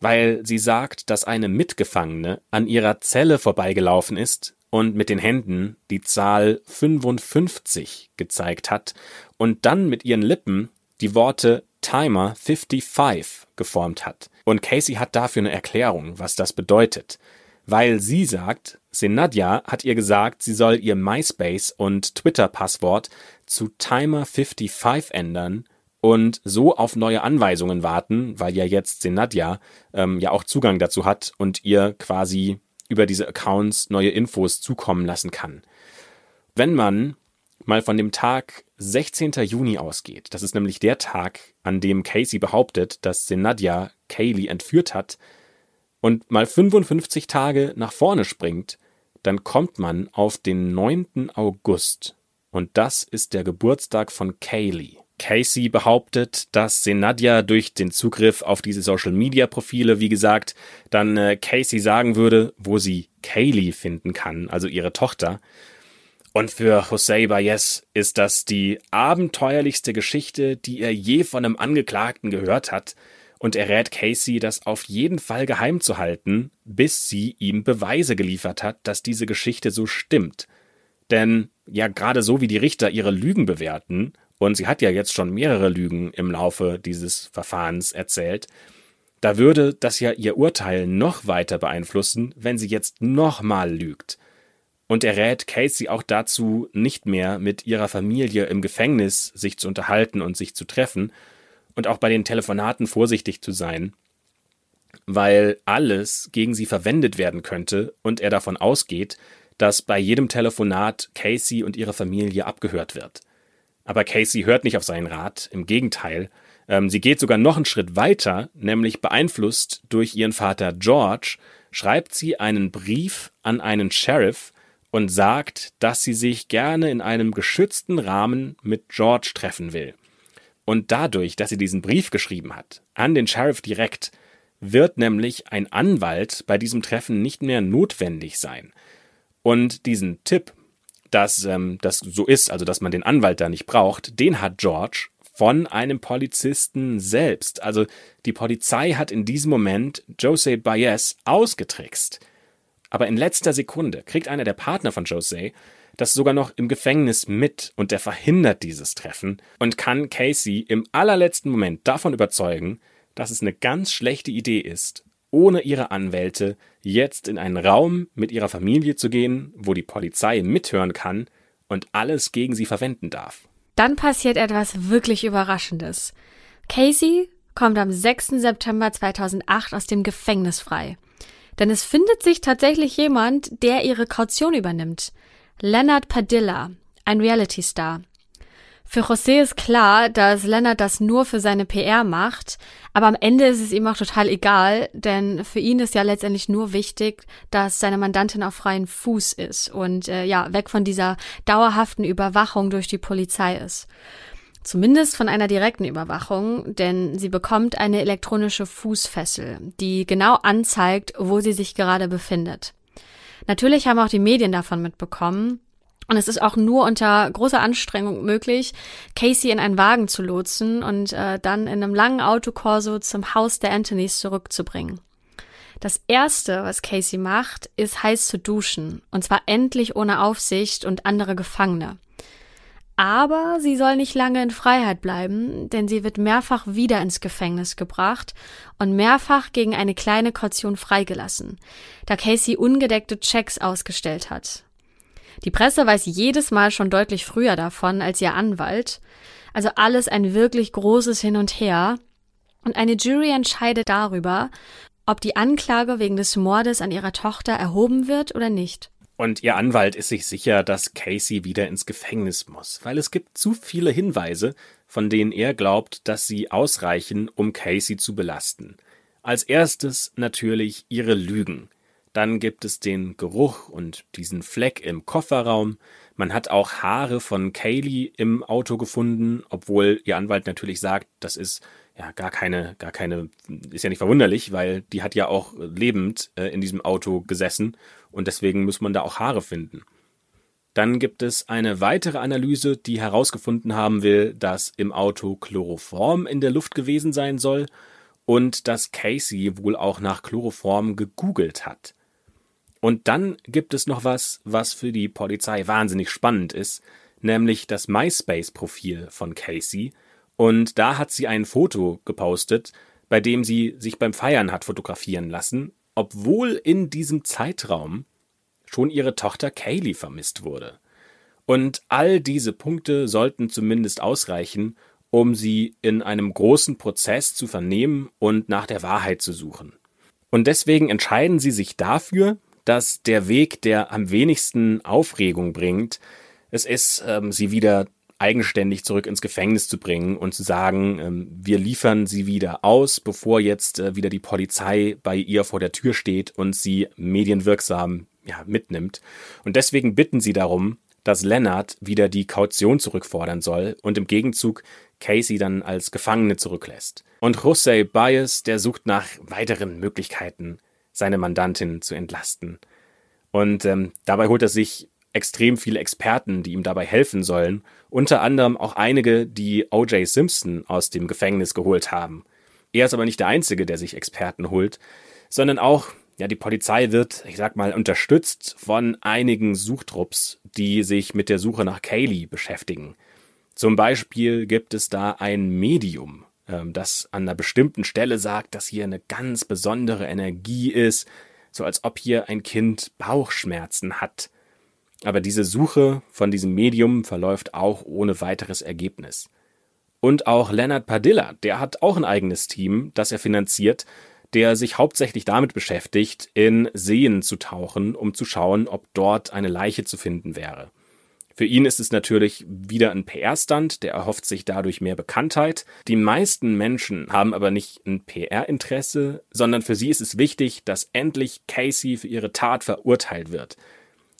S3: weil sie sagt, dass eine Mitgefangene an ihrer Zelle vorbeigelaufen ist und mit den Händen die Zahl 55 gezeigt hat und dann mit ihren Lippen die Worte Timer 55 geformt hat. Und Casey hat dafür eine Erklärung, was das bedeutet. weil sie sagt, Senadja hat ihr gesagt, sie soll ihr MySpace und Twitter-Passwort zu Timer55 ändern und so auf neue Anweisungen warten, weil ja jetzt Senadja ähm, ja auch Zugang dazu hat und ihr quasi über diese Accounts neue Infos zukommen lassen kann. Wenn man mal von dem Tag 16. Juni ausgeht, das ist nämlich der Tag, an dem Casey behauptet, dass Senadja Kaylee entführt hat, und mal 55 Tage nach vorne springt, dann kommt man auf den 9. August. Und das ist der Geburtstag von Kaylee. Casey behauptet, dass Senadja durch den Zugriff auf diese Social Media Profile, wie gesagt, dann äh, Casey sagen würde, wo sie Kaylee finden kann, also ihre Tochter. Und für José Baez ist das die abenteuerlichste Geschichte, die er je von einem Angeklagten gehört hat und er rät Casey, das auf jeden Fall geheim zu halten, bis sie ihm Beweise geliefert hat, dass diese Geschichte so stimmt. Denn ja, gerade so wie die Richter ihre Lügen bewerten, und sie hat ja jetzt schon mehrere Lügen im Laufe dieses Verfahrens erzählt, da würde das ja ihr Urteil noch weiter beeinflussen, wenn sie jetzt nochmal lügt. Und er rät Casey auch dazu, nicht mehr mit ihrer Familie im Gefängnis sich zu unterhalten und sich zu treffen, und auch bei den Telefonaten vorsichtig zu sein, weil alles gegen sie verwendet werden könnte und er davon ausgeht, dass bei jedem Telefonat Casey und ihre Familie abgehört wird. Aber Casey hört nicht auf seinen Rat, im Gegenteil, ähm, sie geht sogar noch einen Schritt weiter, nämlich beeinflusst durch ihren Vater George, schreibt sie einen Brief an einen Sheriff und sagt, dass sie sich gerne in einem geschützten Rahmen mit George treffen will. Und dadurch, dass sie diesen Brief geschrieben hat, an den Sheriff direkt, wird nämlich ein Anwalt bei diesem Treffen nicht mehr notwendig sein. Und diesen Tipp, dass ähm, das so ist, also dass man den Anwalt da nicht braucht, den hat George von einem Polizisten selbst. Also die Polizei hat in diesem Moment Jose Baez ausgetrickst. Aber in letzter Sekunde kriegt einer der Partner von Jose das sogar noch im Gefängnis mit und der verhindert dieses Treffen und kann Casey im allerletzten Moment davon überzeugen, dass es eine ganz schlechte Idee ist, ohne ihre Anwälte jetzt in einen Raum mit ihrer Familie zu gehen, wo die Polizei mithören kann und alles gegen sie verwenden darf.
S2: Dann passiert etwas wirklich Überraschendes. Casey kommt am 6. September 2008 aus dem Gefängnis frei. Denn es findet sich tatsächlich jemand, der ihre Kaution übernimmt. Leonard Padilla, ein Reality-Star. Für José ist klar, dass Leonard das nur für seine PR macht, aber am Ende ist es ihm auch total egal, denn für ihn ist ja letztendlich nur wichtig, dass seine Mandantin auf freien Fuß ist und äh, ja, weg von dieser dauerhaften Überwachung durch die Polizei ist. Zumindest von einer direkten Überwachung, denn sie bekommt eine elektronische Fußfessel, die genau anzeigt, wo sie sich gerade befindet. Natürlich haben auch die Medien davon mitbekommen. Und es ist auch nur unter großer Anstrengung möglich, Casey in einen Wagen zu lotsen und äh, dann in einem langen Autokorso zum Haus der Anthonys zurückzubringen. Das erste, was Casey macht, ist heiß zu duschen. Und zwar endlich ohne Aufsicht und andere Gefangene. Aber sie soll nicht lange in Freiheit bleiben, denn sie wird mehrfach wieder ins Gefängnis gebracht und mehrfach gegen eine kleine Kaution freigelassen, da Casey ungedeckte Checks ausgestellt hat. Die Presse weiß jedes Mal schon deutlich früher davon als ihr Anwalt, also alles ein wirklich großes Hin und Her, und eine Jury entscheidet darüber, ob die Anklage wegen des Mordes an ihrer Tochter erhoben wird oder nicht.
S3: Und ihr Anwalt ist sich sicher, dass Casey wieder ins Gefängnis muss, weil es gibt zu viele Hinweise, von denen er glaubt, dass sie ausreichen, um Casey zu belasten. Als erstes natürlich ihre Lügen. Dann gibt es den Geruch und diesen Fleck im Kofferraum. Man hat auch Haare von Kaylee im Auto gefunden, obwohl ihr Anwalt natürlich sagt, das ist ja gar keine, gar keine, ist ja nicht verwunderlich, weil die hat ja auch lebend äh, in diesem Auto gesessen und deswegen muss man da auch Haare finden. Dann gibt es eine weitere Analyse, die herausgefunden haben will, dass im Auto Chloroform in der Luft gewesen sein soll und dass Casey wohl auch nach Chloroform gegoogelt hat. Und dann gibt es noch was, was für die Polizei wahnsinnig spannend ist, nämlich das MySpace-Profil von Casey, und da hat sie ein Foto gepostet, bei dem sie sich beim Feiern hat fotografieren lassen. obwohl in diesem Zeitraum schon ihre Tochter Kaylee vermisst wurde. Und all diese Punkte sollten zumindest ausreichen, um sie in einem großen Prozess zu vernehmen und nach der Wahrheit zu suchen. Und deswegen entscheiden sie sich dafür, dass der Weg, der am wenigsten Aufregung bringt, es ist, ähm, sie wieder eigenständig zurück ins Gefängnis zu bringen und zu sagen, ähm, wir liefern sie wieder aus, bevor jetzt äh, wieder die Polizei bei ihr vor der Tür steht und sie medienwirksam ja, mitnimmt. Und deswegen bitten sie darum, dass Leonard wieder die Kaution zurückfordern soll und im Gegenzug Casey dann als Gefangene zurücklässt. Und Jose Baez, der sucht nach weiteren Möglichkeiten, seine Mandantin zu entlasten. Und ähm, dabei holt er sich extrem viele Experten, die ihm dabei helfen sollen, unter anderem auch einige, die O.J. Simpson aus dem Gefängnis geholt haben. Er ist aber nicht der Einzige, der sich Experten holt, sondern auch ja, die Polizei wird, ich sag mal, unterstützt von einigen Suchtrupps, die sich mit der Suche nach Kaylee beschäftigen. Zum Beispiel gibt es da ein Medium, ähm, das an einer bestimmten Stelle sagt, dass hier eine ganz besondere Energie ist, so als ob hier ein Kind Bauchschmerzen hat. Aber diese Suche von diesem Medium verläuft auch ohne weiteres Ergebnis. Und auch Leonard Padilla, der hat auch ein eigenes Team, das er finanziert, der sich hauptsächlich damit beschäftigt, in Seen zu tauchen, um zu schauen, ob dort eine Leiche zu finden wäre. Für ihn ist es natürlich wieder ein PR-Stand, der erhofft sich dadurch mehr Bekanntheit. Die meisten Menschen haben aber nicht ein PR-Interesse, sondern für sie ist es wichtig, dass endlich Casey für ihre Tat verurteilt wird.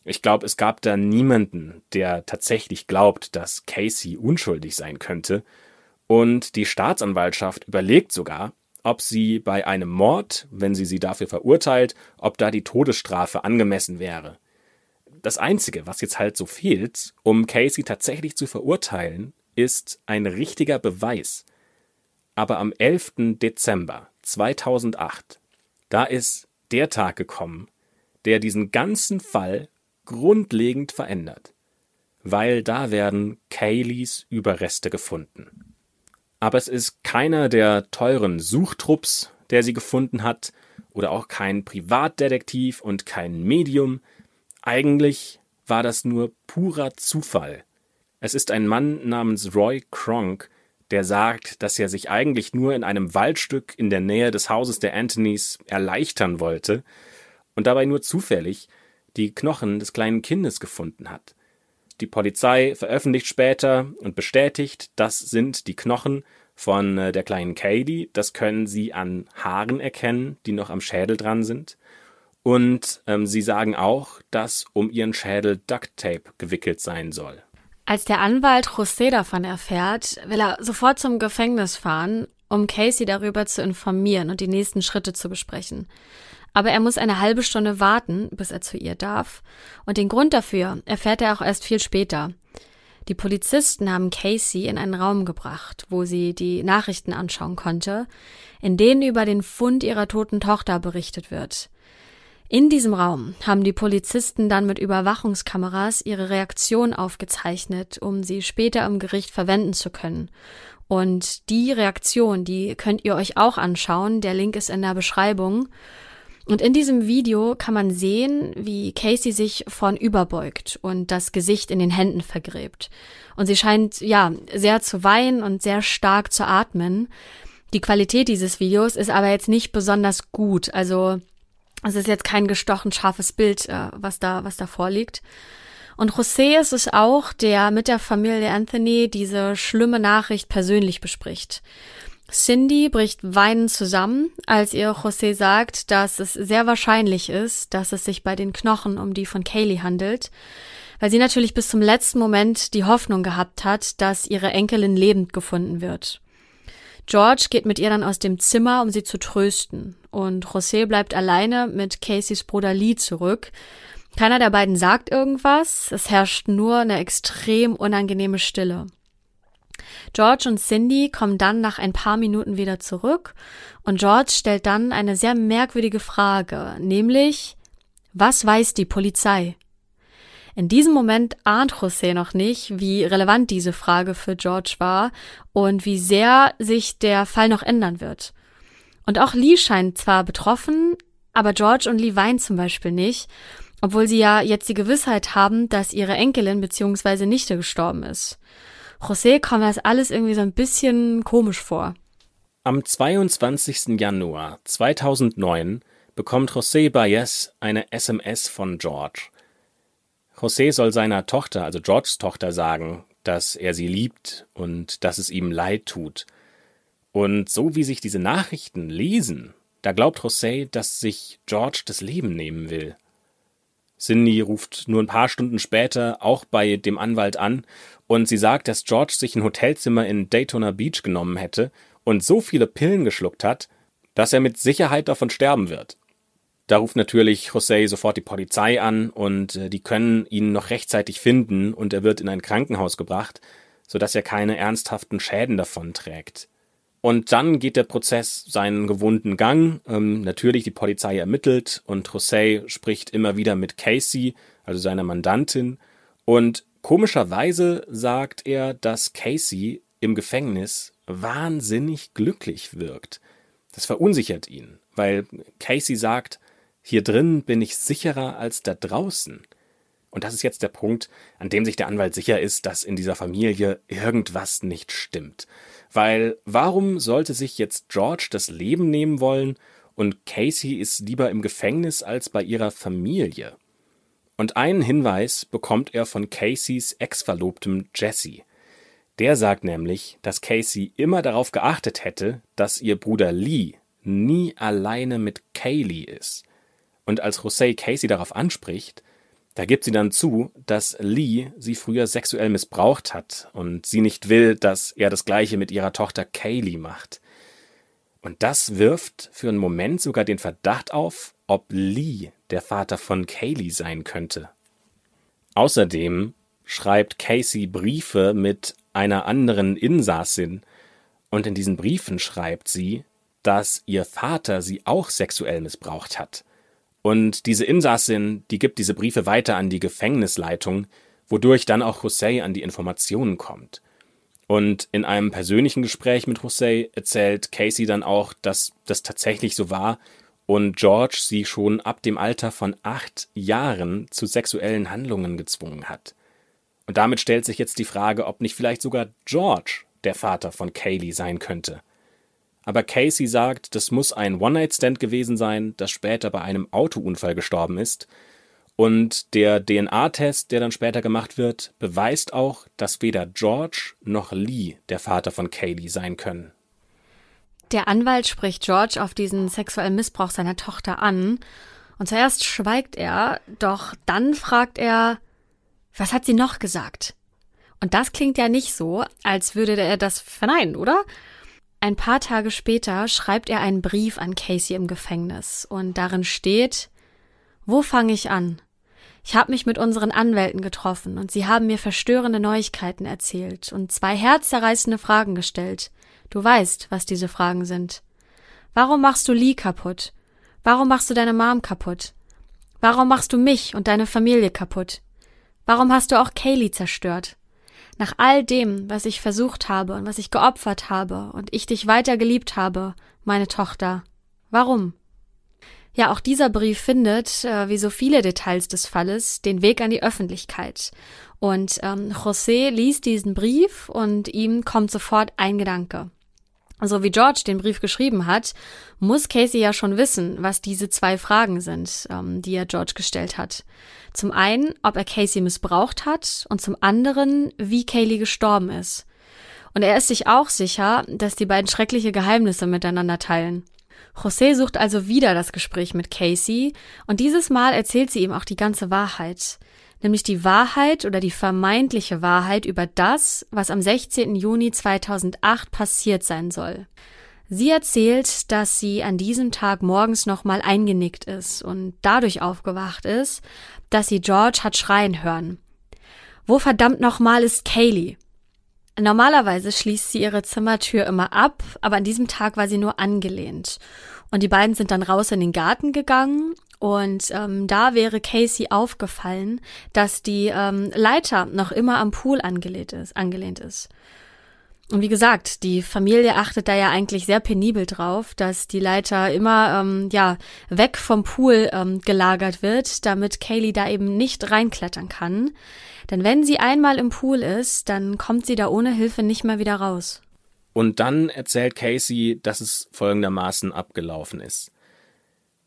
S3: Ich glaube, es gab da niemanden, der tatsächlich glaubt, dass Casey unschuldig sein könnte. Und die Staatsanwaltschaft überlegt sogar, ob sie bei einem Mord, wenn sie sie dafür verurteilt, ob da die Todesstrafe angemessen wäre. Das Einzige, was jetzt halt so fehlt, um Casey tatsächlich zu verurteilen, ist ein richtiger Beweis. Aber am 11. Dezember 2008, da ist der Tag gekommen, der diesen ganzen Fall grundlegend verändert. Weil da werden Kayleys Überreste gefunden aber es ist keiner der teuren Suchtrupps, der sie gefunden hat, oder auch kein Privatdetektiv und kein Medium. Eigentlich war das nur purer Zufall. Es ist ein Mann namens Roy Kronk, der sagt, dass er sich eigentlich nur in einem Waldstück in der Nähe des Hauses der Anthonys erleichtern wollte und dabei nur zufällig die Knochen des kleinen Kindes gefunden hat. Die Polizei veröffentlicht später und bestätigt, das sind die Knochen von äh, der kleinen Katie. Das können sie an Haaren erkennen, die noch am Schädel dran sind. Und ähm, sie sagen auch, dass um ihren Schädel Duct Tape gewickelt sein soll.
S2: Als der Anwalt José davon erfährt, will er sofort zum Gefängnis fahren, um Casey darüber zu informieren und die nächsten Schritte zu besprechen. Aber er muss eine halbe Stunde warten, bis er zu ihr darf. Und den Grund dafür erfährt er auch erst viel später. Die Polizisten haben Casey in einen Raum gebracht, wo sie die Nachrichten anschauen konnte, in denen über den Fund ihrer toten Tochter berichtet wird. In diesem Raum haben die Polizisten dann mit Überwachungskameras ihre Reaktion aufgezeichnet, um sie später im Gericht verwenden zu können. Und die Reaktion, die könnt ihr euch auch anschauen. Der Link ist in der Beschreibung. Und in diesem Video kann man sehen, wie Casey sich vorn überbeugt und das Gesicht in den Händen vergräbt. Und sie scheint, ja, sehr zu weinen und sehr stark zu atmen. Die Qualität dieses Videos ist aber jetzt nicht besonders gut. Also, es ist jetzt kein gestochen scharfes Bild, äh, was da, was da vorliegt. Und José ist es auch, der mit der Familie Anthony diese schlimme Nachricht persönlich bespricht. Cindy bricht weinend zusammen, als ihr José sagt, dass es sehr wahrscheinlich ist, dass es sich bei den Knochen um die von Kaylee handelt, weil sie natürlich bis zum letzten Moment die Hoffnung gehabt hat, dass ihre Enkelin lebend gefunden wird. George geht mit ihr dann aus dem Zimmer, um sie zu trösten, und José bleibt alleine mit Caseys Bruder Lee zurück. Keiner der beiden sagt irgendwas, es herrscht nur eine extrem unangenehme Stille. George und Cindy kommen dann nach ein paar Minuten wieder zurück und George stellt dann eine sehr merkwürdige Frage, nämlich, was weiß die Polizei? In diesem Moment ahnt José noch nicht, wie relevant diese Frage für George war und wie sehr sich der Fall noch ändern wird. Und auch Lee scheint zwar betroffen, aber George und Lee weinen zum Beispiel nicht, obwohl sie ja jetzt die Gewissheit haben, dass ihre Enkelin bzw. Nichte gestorben ist. José kommt das alles irgendwie so ein bisschen komisch vor.
S3: Am 22. Januar 2009 bekommt José Baez eine SMS von George. José soll seiner Tochter, also Georges Tochter, sagen, dass er sie liebt und dass es ihm leid tut. Und so wie sich diese Nachrichten lesen, da glaubt José, dass sich George das Leben nehmen will. Cindy ruft nur ein paar Stunden später auch bei dem Anwalt an und sie sagt, dass George sich ein Hotelzimmer in Daytona Beach genommen hätte und so viele Pillen geschluckt hat, dass er mit Sicherheit davon sterben wird. Da ruft natürlich José sofort die Polizei an und äh, die können ihn noch rechtzeitig finden und er wird in ein Krankenhaus gebracht, sodass er keine ernsthaften Schäden davon trägt. Und dann geht der Prozess seinen gewohnten Gang. Ähm, natürlich die Polizei ermittelt und José spricht immer wieder mit Casey, also seiner Mandantin. Und komischerweise sagt er, dass Casey im Gefängnis wahnsinnig glücklich wirkt. Das verunsichert ihn, weil Casey sagt, hier drin bin ich sicherer als da draußen. Und das ist jetzt der Punkt, an dem sich der Anwalt sicher ist, dass in dieser Familie irgendwas nicht stimmt. Weil warum sollte sich jetzt George das Leben nehmen wollen und Casey ist lieber im Gefängnis als bei ihrer Familie? Und einen Hinweis bekommt er von Caseys Ex-Verlobtem Jesse. Der sagt nämlich, dass Casey immer darauf geachtet hätte, dass ihr Bruder Lee nie alleine mit Kaylee ist. Und als José Casey darauf anspricht, da gibt sie dann zu, dass Lee sie früher sexuell missbraucht hat und sie nicht will, dass er das gleiche mit ihrer Tochter Kaylee macht. Und das wirft für einen Moment sogar den Verdacht auf, ob Lee der Vater von Kaylee sein könnte. Außerdem schreibt Casey Briefe mit einer anderen Insassin, und in diesen Briefen schreibt sie, dass ihr Vater sie auch sexuell missbraucht hat. Und diese Insassin, die gibt diese Briefe weiter an die Gefängnisleitung, wodurch dann auch José an die Informationen kommt. Und in einem persönlichen Gespräch mit José erzählt Casey dann auch, dass das tatsächlich so war und George sie schon ab dem Alter von acht Jahren zu sexuellen Handlungen gezwungen hat. Und damit stellt sich jetzt die Frage, ob nicht vielleicht sogar George der Vater von Kaylee sein könnte. Aber Casey sagt, das muss ein One-Night-Stand gewesen sein, das später bei einem Autounfall gestorben ist. Und der DNA-Test, der dann später gemacht wird, beweist auch, dass weder George noch Lee der Vater von Kaylee sein können.
S2: Der Anwalt spricht George auf diesen sexuellen Missbrauch seiner Tochter an. Und zuerst schweigt er, doch dann fragt er, was hat sie noch gesagt? Und das klingt ja nicht so, als würde er das verneinen, oder? Ein paar Tage später schreibt er einen Brief an Casey im Gefängnis und darin steht Wo fange ich an? Ich habe mich mit unseren Anwälten getroffen und sie haben mir verstörende Neuigkeiten erzählt und zwei herzzerreißende Fragen gestellt. Du weißt, was diese Fragen sind. Warum machst du Lee kaputt? Warum machst du deine Mom kaputt? Warum machst du mich und deine Familie kaputt? Warum hast du auch Kaylee zerstört? Nach all dem, was ich versucht habe und was ich geopfert habe und ich dich weiter geliebt habe, meine Tochter. Warum? Ja, auch dieser Brief findet, äh, wie so viele Details des Falles, den Weg an die Öffentlichkeit. Und ähm, José liest diesen Brief und ihm kommt sofort ein Gedanke. So wie George den Brief geschrieben hat, muss Casey ja schon wissen, was diese zwei Fragen sind, ähm, die er George gestellt hat. Zum einen, ob er Casey missbraucht hat und zum anderen, wie Kaylee gestorben ist. Und er ist sich auch sicher, dass die beiden schreckliche Geheimnisse miteinander teilen. José sucht also wieder das Gespräch mit Casey und dieses Mal erzählt sie ihm auch die ganze Wahrheit nämlich die Wahrheit oder die vermeintliche Wahrheit über das, was am 16. Juni 2008 passiert sein soll. Sie erzählt, dass sie an diesem Tag morgens nochmal eingenickt ist und dadurch aufgewacht ist, dass sie George hat schreien hören. Wo verdammt nochmal ist Kaylee? Normalerweise schließt sie ihre Zimmertür immer ab, aber an diesem Tag war sie nur angelehnt. Und die beiden sind dann raus in den Garten gegangen und ähm, da wäre Casey aufgefallen, dass die ähm, Leiter noch immer am Pool angelehnt ist. Angelehnt ist. Und wie gesagt, die Familie achtet da ja eigentlich sehr penibel drauf, dass die Leiter immer ähm, ja weg vom Pool ähm, gelagert wird, damit Kaylee da eben nicht reinklettern kann. Denn wenn sie einmal im Pool ist, dann kommt sie da ohne Hilfe nicht mehr wieder raus.
S3: Und dann erzählt Casey, dass es folgendermaßen abgelaufen ist.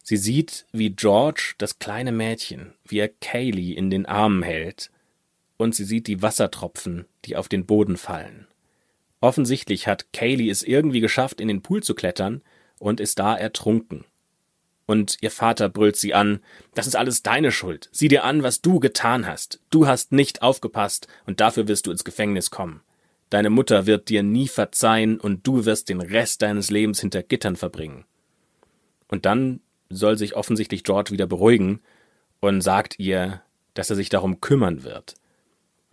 S3: Sie sieht, wie George das kleine Mädchen, wie er Kaylee in den Armen hält, und sie sieht die Wassertropfen, die auf den Boden fallen. Offensichtlich hat Kaylee es irgendwie geschafft, in den Pool zu klettern und ist da ertrunken. Und ihr Vater brüllt sie an, das ist alles deine Schuld. Sieh dir an, was du getan hast. Du hast nicht aufgepasst und dafür wirst du ins Gefängnis kommen. Deine Mutter wird dir nie verzeihen und du wirst den Rest deines Lebens hinter Gittern verbringen. Und dann soll sich offensichtlich George wieder beruhigen und sagt ihr, dass er sich darum kümmern wird.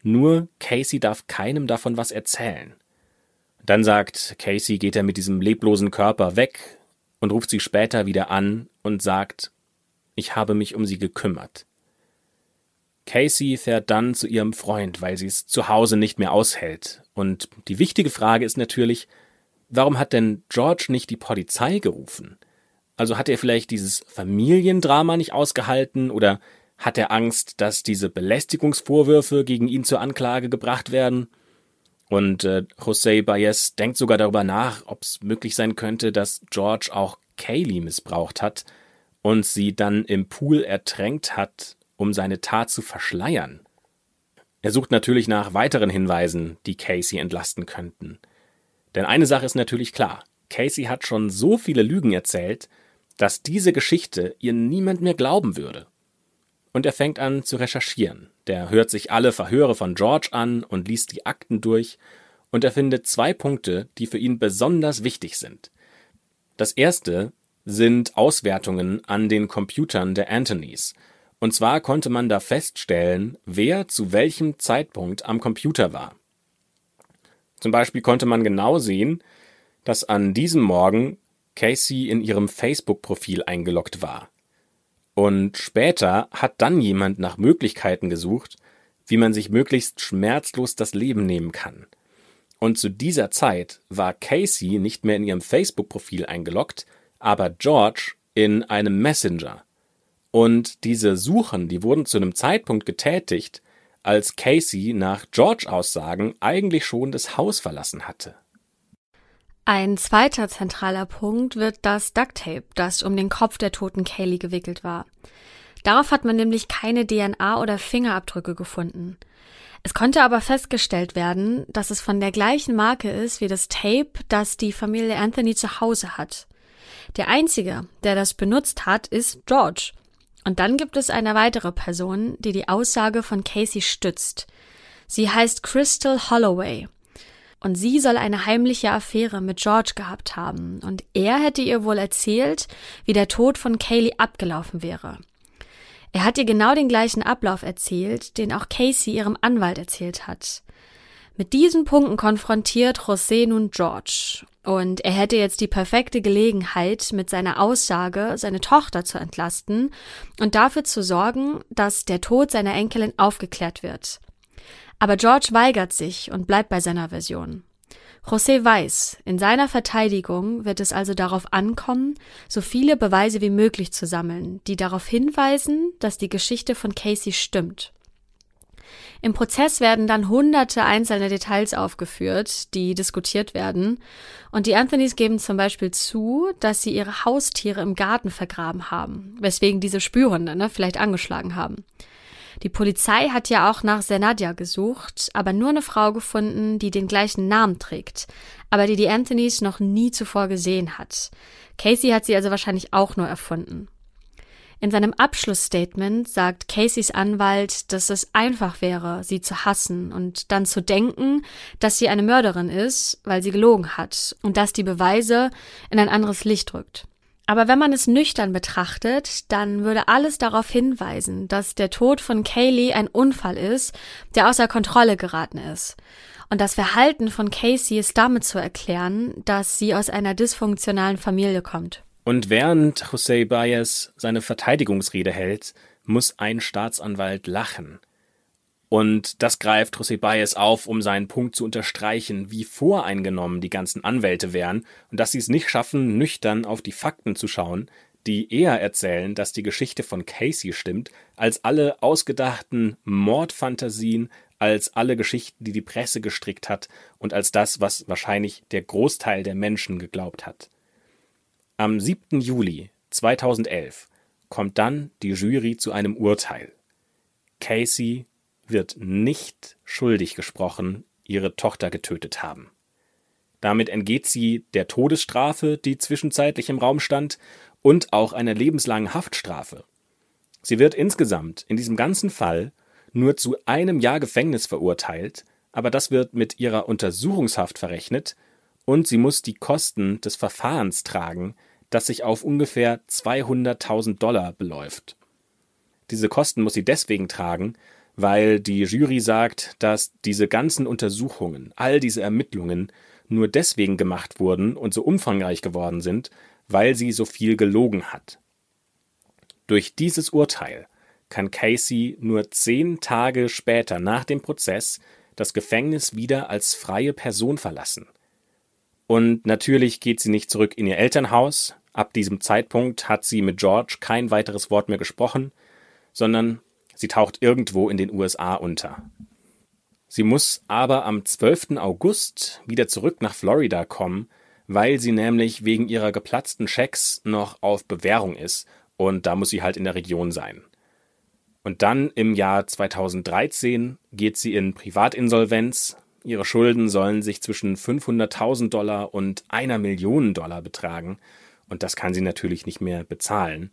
S3: Nur Casey darf keinem davon was erzählen. Dann sagt Casey, geht er mit diesem leblosen Körper weg und ruft sie später wieder an und sagt, ich habe mich um sie gekümmert. Casey fährt dann zu ihrem Freund, weil sie es zu Hause nicht mehr aushält. Und die wichtige Frage ist natürlich, warum hat denn George nicht die Polizei gerufen? Also hat er vielleicht dieses Familiendrama nicht ausgehalten oder hat er Angst, dass diese Belästigungsvorwürfe gegen ihn zur Anklage gebracht werden? Und äh, José Baez denkt sogar darüber nach, ob es möglich sein könnte, dass George auch Kaylee missbraucht hat und sie dann im Pool ertränkt hat, um seine Tat zu verschleiern. Er sucht natürlich nach weiteren Hinweisen, die Casey entlasten könnten. Denn eine Sache ist natürlich klar, Casey hat schon so viele Lügen erzählt, dass diese Geschichte ihr niemand mehr glauben würde. Und er fängt an zu recherchieren. Der hört sich alle Verhöre von George an und liest die Akten durch, und er findet zwei Punkte, die für ihn besonders wichtig sind. Das erste sind Auswertungen an den Computern der Anthonys. Und zwar konnte man da feststellen, wer zu welchem Zeitpunkt am Computer war. Zum Beispiel konnte man genau sehen, dass an diesem Morgen Casey in ihrem Facebook-Profil eingeloggt war. Und später hat dann jemand nach Möglichkeiten gesucht, wie man sich möglichst schmerzlos das Leben nehmen kann. Und zu dieser Zeit war Casey nicht mehr in ihrem Facebook-Profil eingeloggt, aber George in einem Messenger. Und diese Suchen, die wurden zu einem Zeitpunkt getätigt, als Casey nach George Aussagen eigentlich schon das Haus verlassen hatte.
S2: Ein zweiter zentraler Punkt wird das Ducktape, das um den Kopf der toten Kaylee gewickelt war. Darauf hat man nämlich keine DNA oder Fingerabdrücke gefunden. Es konnte aber festgestellt werden, dass es von der gleichen Marke ist wie das Tape, das die Familie Anthony zu Hause hat. Der einzige, der das benutzt hat, ist George. Und dann gibt es eine weitere Person, die die Aussage von Casey stützt. Sie heißt Crystal Holloway und sie soll eine heimliche Affäre mit George gehabt haben, und er hätte ihr wohl erzählt, wie der Tod von Kaylee abgelaufen wäre. Er hat ihr genau den gleichen Ablauf erzählt, den auch Casey ihrem Anwalt erzählt hat. Mit diesen Punkten konfrontiert José nun George, und er hätte jetzt die perfekte Gelegenheit, mit seiner Aussage seine Tochter zu entlasten und dafür zu sorgen, dass der Tod seiner Enkelin aufgeklärt wird. Aber George weigert sich und bleibt bei seiner Version. José weiß, in seiner Verteidigung wird es also darauf ankommen, so viele Beweise wie möglich zu sammeln, die darauf hinweisen, dass die Geschichte von Casey stimmt. Im Prozess werden dann hunderte einzelne Details aufgeführt, die diskutiert werden. Und die Anthonys geben zum Beispiel zu, dass sie ihre Haustiere im Garten vergraben haben, weswegen diese Spürhunde ne, vielleicht angeschlagen haben. Die Polizei hat ja auch nach Senadja gesucht, aber nur eine Frau gefunden, die den gleichen Namen trägt, aber die die Anthonys noch nie zuvor gesehen hat. Casey hat sie also wahrscheinlich auch nur erfunden. In seinem Abschlussstatement sagt Caseys Anwalt, dass es einfach wäre, sie zu hassen und dann zu denken, dass sie eine Mörderin ist, weil sie gelogen hat und dass die Beweise in ein anderes Licht rückt. Aber wenn man es nüchtern betrachtet, dann würde alles darauf hinweisen, dass der Tod von Kaylee ein Unfall ist, der außer Kontrolle geraten ist. Und das Verhalten von Casey ist damit zu erklären, dass sie aus einer dysfunktionalen Familie kommt.
S3: Und während José Baez seine Verteidigungsrede hält, muss ein Staatsanwalt lachen. Und das greift José Baez auf, um seinen Punkt zu unterstreichen, wie voreingenommen die ganzen Anwälte wären und dass sie es nicht schaffen, nüchtern auf die Fakten zu schauen, die eher erzählen, dass die Geschichte von Casey stimmt, als alle ausgedachten Mordfantasien, als alle Geschichten, die die Presse gestrickt hat und als das, was wahrscheinlich der Großteil der Menschen geglaubt hat. Am 7. Juli 2011 kommt dann die Jury zu einem Urteil. Casey wird nicht schuldig gesprochen, ihre Tochter getötet haben. Damit entgeht sie der Todesstrafe, die zwischenzeitlich im Raum stand, und auch einer lebenslangen Haftstrafe. Sie wird insgesamt in diesem ganzen Fall nur zu einem Jahr Gefängnis verurteilt, aber das wird mit ihrer Untersuchungshaft verrechnet und sie muss die Kosten des Verfahrens tragen, das sich auf ungefähr 200.000 Dollar beläuft. Diese Kosten muss sie deswegen tragen, weil die Jury sagt, dass diese ganzen Untersuchungen, all diese Ermittlungen nur deswegen gemacht wurden und so umfangreich geworden sind, weil sie so viel gelogen hat. Durch dieses Urteil kann Casey nur zehn Tage später nach dem Prozess das Gefängnis wieder als freie Person verlassen. Und natürlich geht sie nicht zurück in ihr Elternhaus. Ab diesem Zeitpunkt hat sie mit George kein weiteres Wort mehr gesprochen, sondern Sie taucht irgendwo in den USA unter. Sie muss aber am 12. August wieder zurück nach Florida kommen, weil sie nämlich wegen ihrer geplatzten Schecks noch auf Bewährung ist und da muss sie halt in der Region sein. Und dann im Jahr 2013 geht sie in Privatinsolvenz. Ihre Schulden sollen sich zwischen 500.000 Dollar und einer Million Dollar betragen und das kann sie natürlich nicht mehr bezahlen.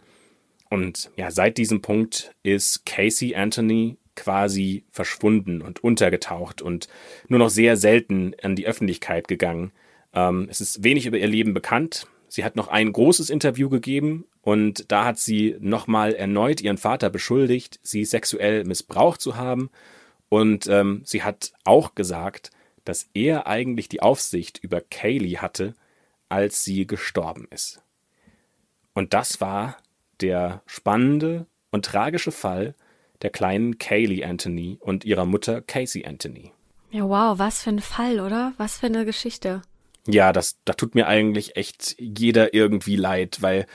S3: Und ja, seit diesem Punkt ist Casey Anthony quasi verschwunden und untergetaucht und nur noch sehr selten an die Öffentlichkeit gegangen. Ähm, es ist wenig über ihr Leben bekannt. Sie hat noch ein großes Interview gegeben und da hat sie nochmal erneut ihren Vater beschuldigt, sie sexuell missbraucht zu haben. Und ähm, sie hat auch gesagt, dass er eigentlich die Aufsicht über Kaylee hatte, als sie gestorben ist. Und das war der spannende und tragische Fall der kleinen Kaylee Anthony und ihrer Mutter Casey Anthony.
S2: Ja, wow, was für ein Fall, oder? Was für eine Geschichte.
S3: Ja, das, da tut mir eigentlich echt jeder irgendwie leid, weil,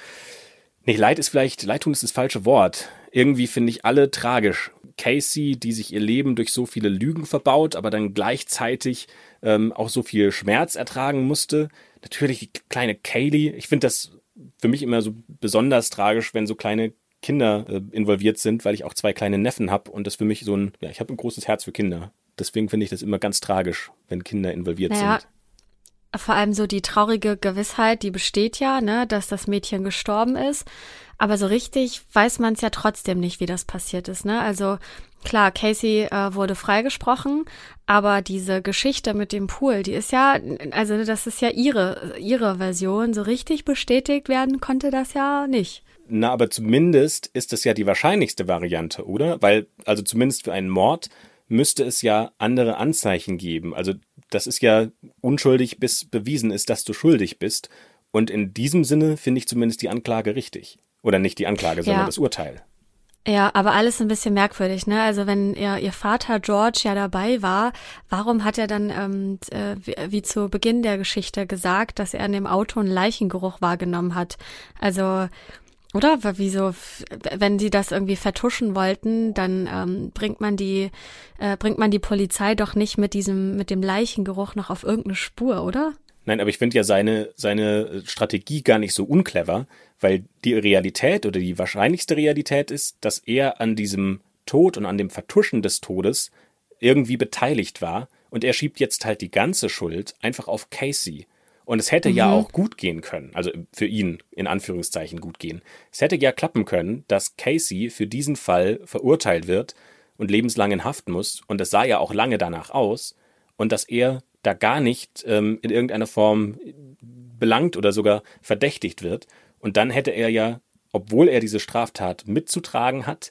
S3: nicht leid ist vielleicht, leid tun ist das falsche Wort. Irgendwie finde ich alle tragisch. Casey, die sich ihr Leben durch so viele Lügen verbaut, aber dann gleichzeitig ähm, auch so viel Schmerz ertragen musste. Natürlich die kleine Kaylee. Ich finde das für mich immer so besonders tragisch, wenn so kleine Kinder äh, involviert sind, weil ich auch zwei kleine Neffen habe und das für mich so ein, ja, ich habe ein großes Herz für Kinder. Deswegen finde ich das immer ganz tragisch, wenn Kinder involviert naja, sind.
S2: Vor allem so die traurige Gewissheit, die besteht ja, ne, dass das Mädchen gestorben ist. Aber so richtig weiß man es ja trotzdem nicht, wie das passiert ist, ne? Also Klar, Casey äh, wurde freigesprochen, aber diese Geschichte mit dem Pool, die ist ja, also das ist ja ihre, ihre Version. So richtig bestätigt werden konnte das ja nicht.
S3: Na, aber zumindest ist es ja die wahrscheinlichste Variante, oder? Weil, also zumindest für einen Mord müsste es ja andere Anzeichen geben. Also das ist ja unschuldig, bis bewiesen ist, dass du schuldig bist. Und in diesem Sinne finde ich zumindest die Anklage richtig. Oder nicht die Anklage, sondern ja. das Urteil.
S2: Ja, aber alles ein bisschen merkwürdig, ne? Also wenn ihr, ihr Vater George ja dabei war, warum hat er dann ähm, äh, wie, wie zu Beginn der Geschichte gesagt, dass er in dem Auto einen Leichengeruch wahrgenommen hat? Also oder? Wieso, wenn sie das irgendwie vertuschen wollten, dann ähm, bringt man die, äh, bringt man die Polizei doch nicht mit diesem, mit dem Leichengeruch noch auf irgendeine Spur, oder?
S3: Nein, aber ich finde ja seine, seine Strategie gar nicht so unclever, weil die Realität oder die wahrscheinlichste Realität ist, dass er an diesem Tod und an dem Vertuschen des Todes irgendwie beteiligt war und er schiebt jetzt halt die ganze Schuld einfach auf Casey. Und es hätte mhm. ja auch gut gehen können, also für ihn in Anführungszeichen gut gehen. Es hätte ja klappen können, dass Casey für diesen Fall verurteilt wird und lebenslang in Haft muss. Und es sah ja auch lange danach aus. Und dass er da gar nicht ähm, in irgendeiner Form belangt oder sogar verdächtigt wird. Und dann hätte er ja, obwohl er diese Straftat mitzutragen hat,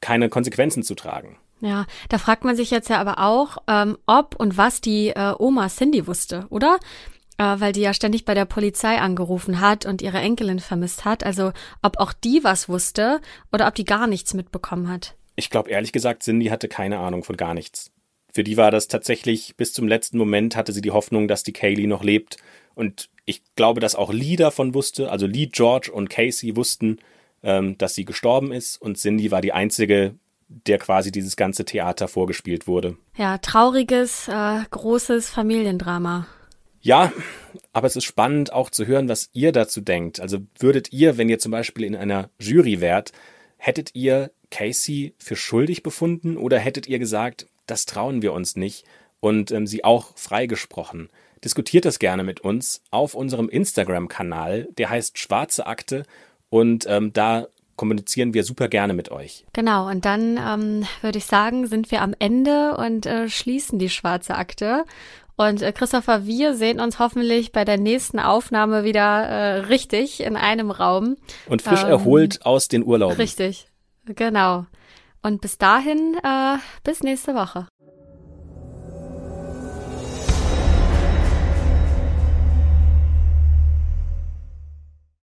S3: keine Konsequenzen zu tragen.
S2: Ja, da fragt man sich jetzt ja aber auch, ähm, ob und was die äh, Oma Cindy wusste, oder? Äh, weil die ja ständig bei der Polizei angerufen hat und ihre Enkelin vermisst hat. Also ob auch die was wusste oder ob die gar nichts mitbekommen hat.
S3: Ich glaube ehrlich gesagt, Cindy hatte keine Ahnung von gar nichts. Für die war das tatsächlich, bis zum letzten Moment hatte sie die Hoffnung, dass die Kaylee noch lebt. Und ich glaube, dass auch Lee davon wusste, also Lee, George und Casey wussten, ähm, dass sie gestorben ist. Und Cindy war die einzige, der quasi dieses ganze Theater vorgespielt wurde.
S2: Ja, trauriges, äh, großes Familiendrama.
S3: Ja, aber es ist spannend auch zu hören, was ihr dazu denkt. Also würdet ihr, wenn ihr zum Beispiel in einer Jury wärt, hättet ihr Casey für schuldig befunden oder hättet ihr gesagt, das trauen wir uns nicht und ähm, sie auch freigesprochen? Diskutiert das gerne mit uns auf unserem Instagram-Kanal, der heißt Schwarze Akte und ähm, da kommunizieren wir super gerne mit euch.
S2: Genau, und dann ähm, würde ich sagen, sind wir am Ende und äh, schließen die schwarze Akte. Und äh, Christopher, wir sehen uns hoffentlich bei der nächsten Aufnahme wieder äh, richtig in einem Raum.
S3: Und frisch ähm, erholt aus den Urlauben.
S2: Richtig, genau. Und bis dahin, äh, bis nächste Woche.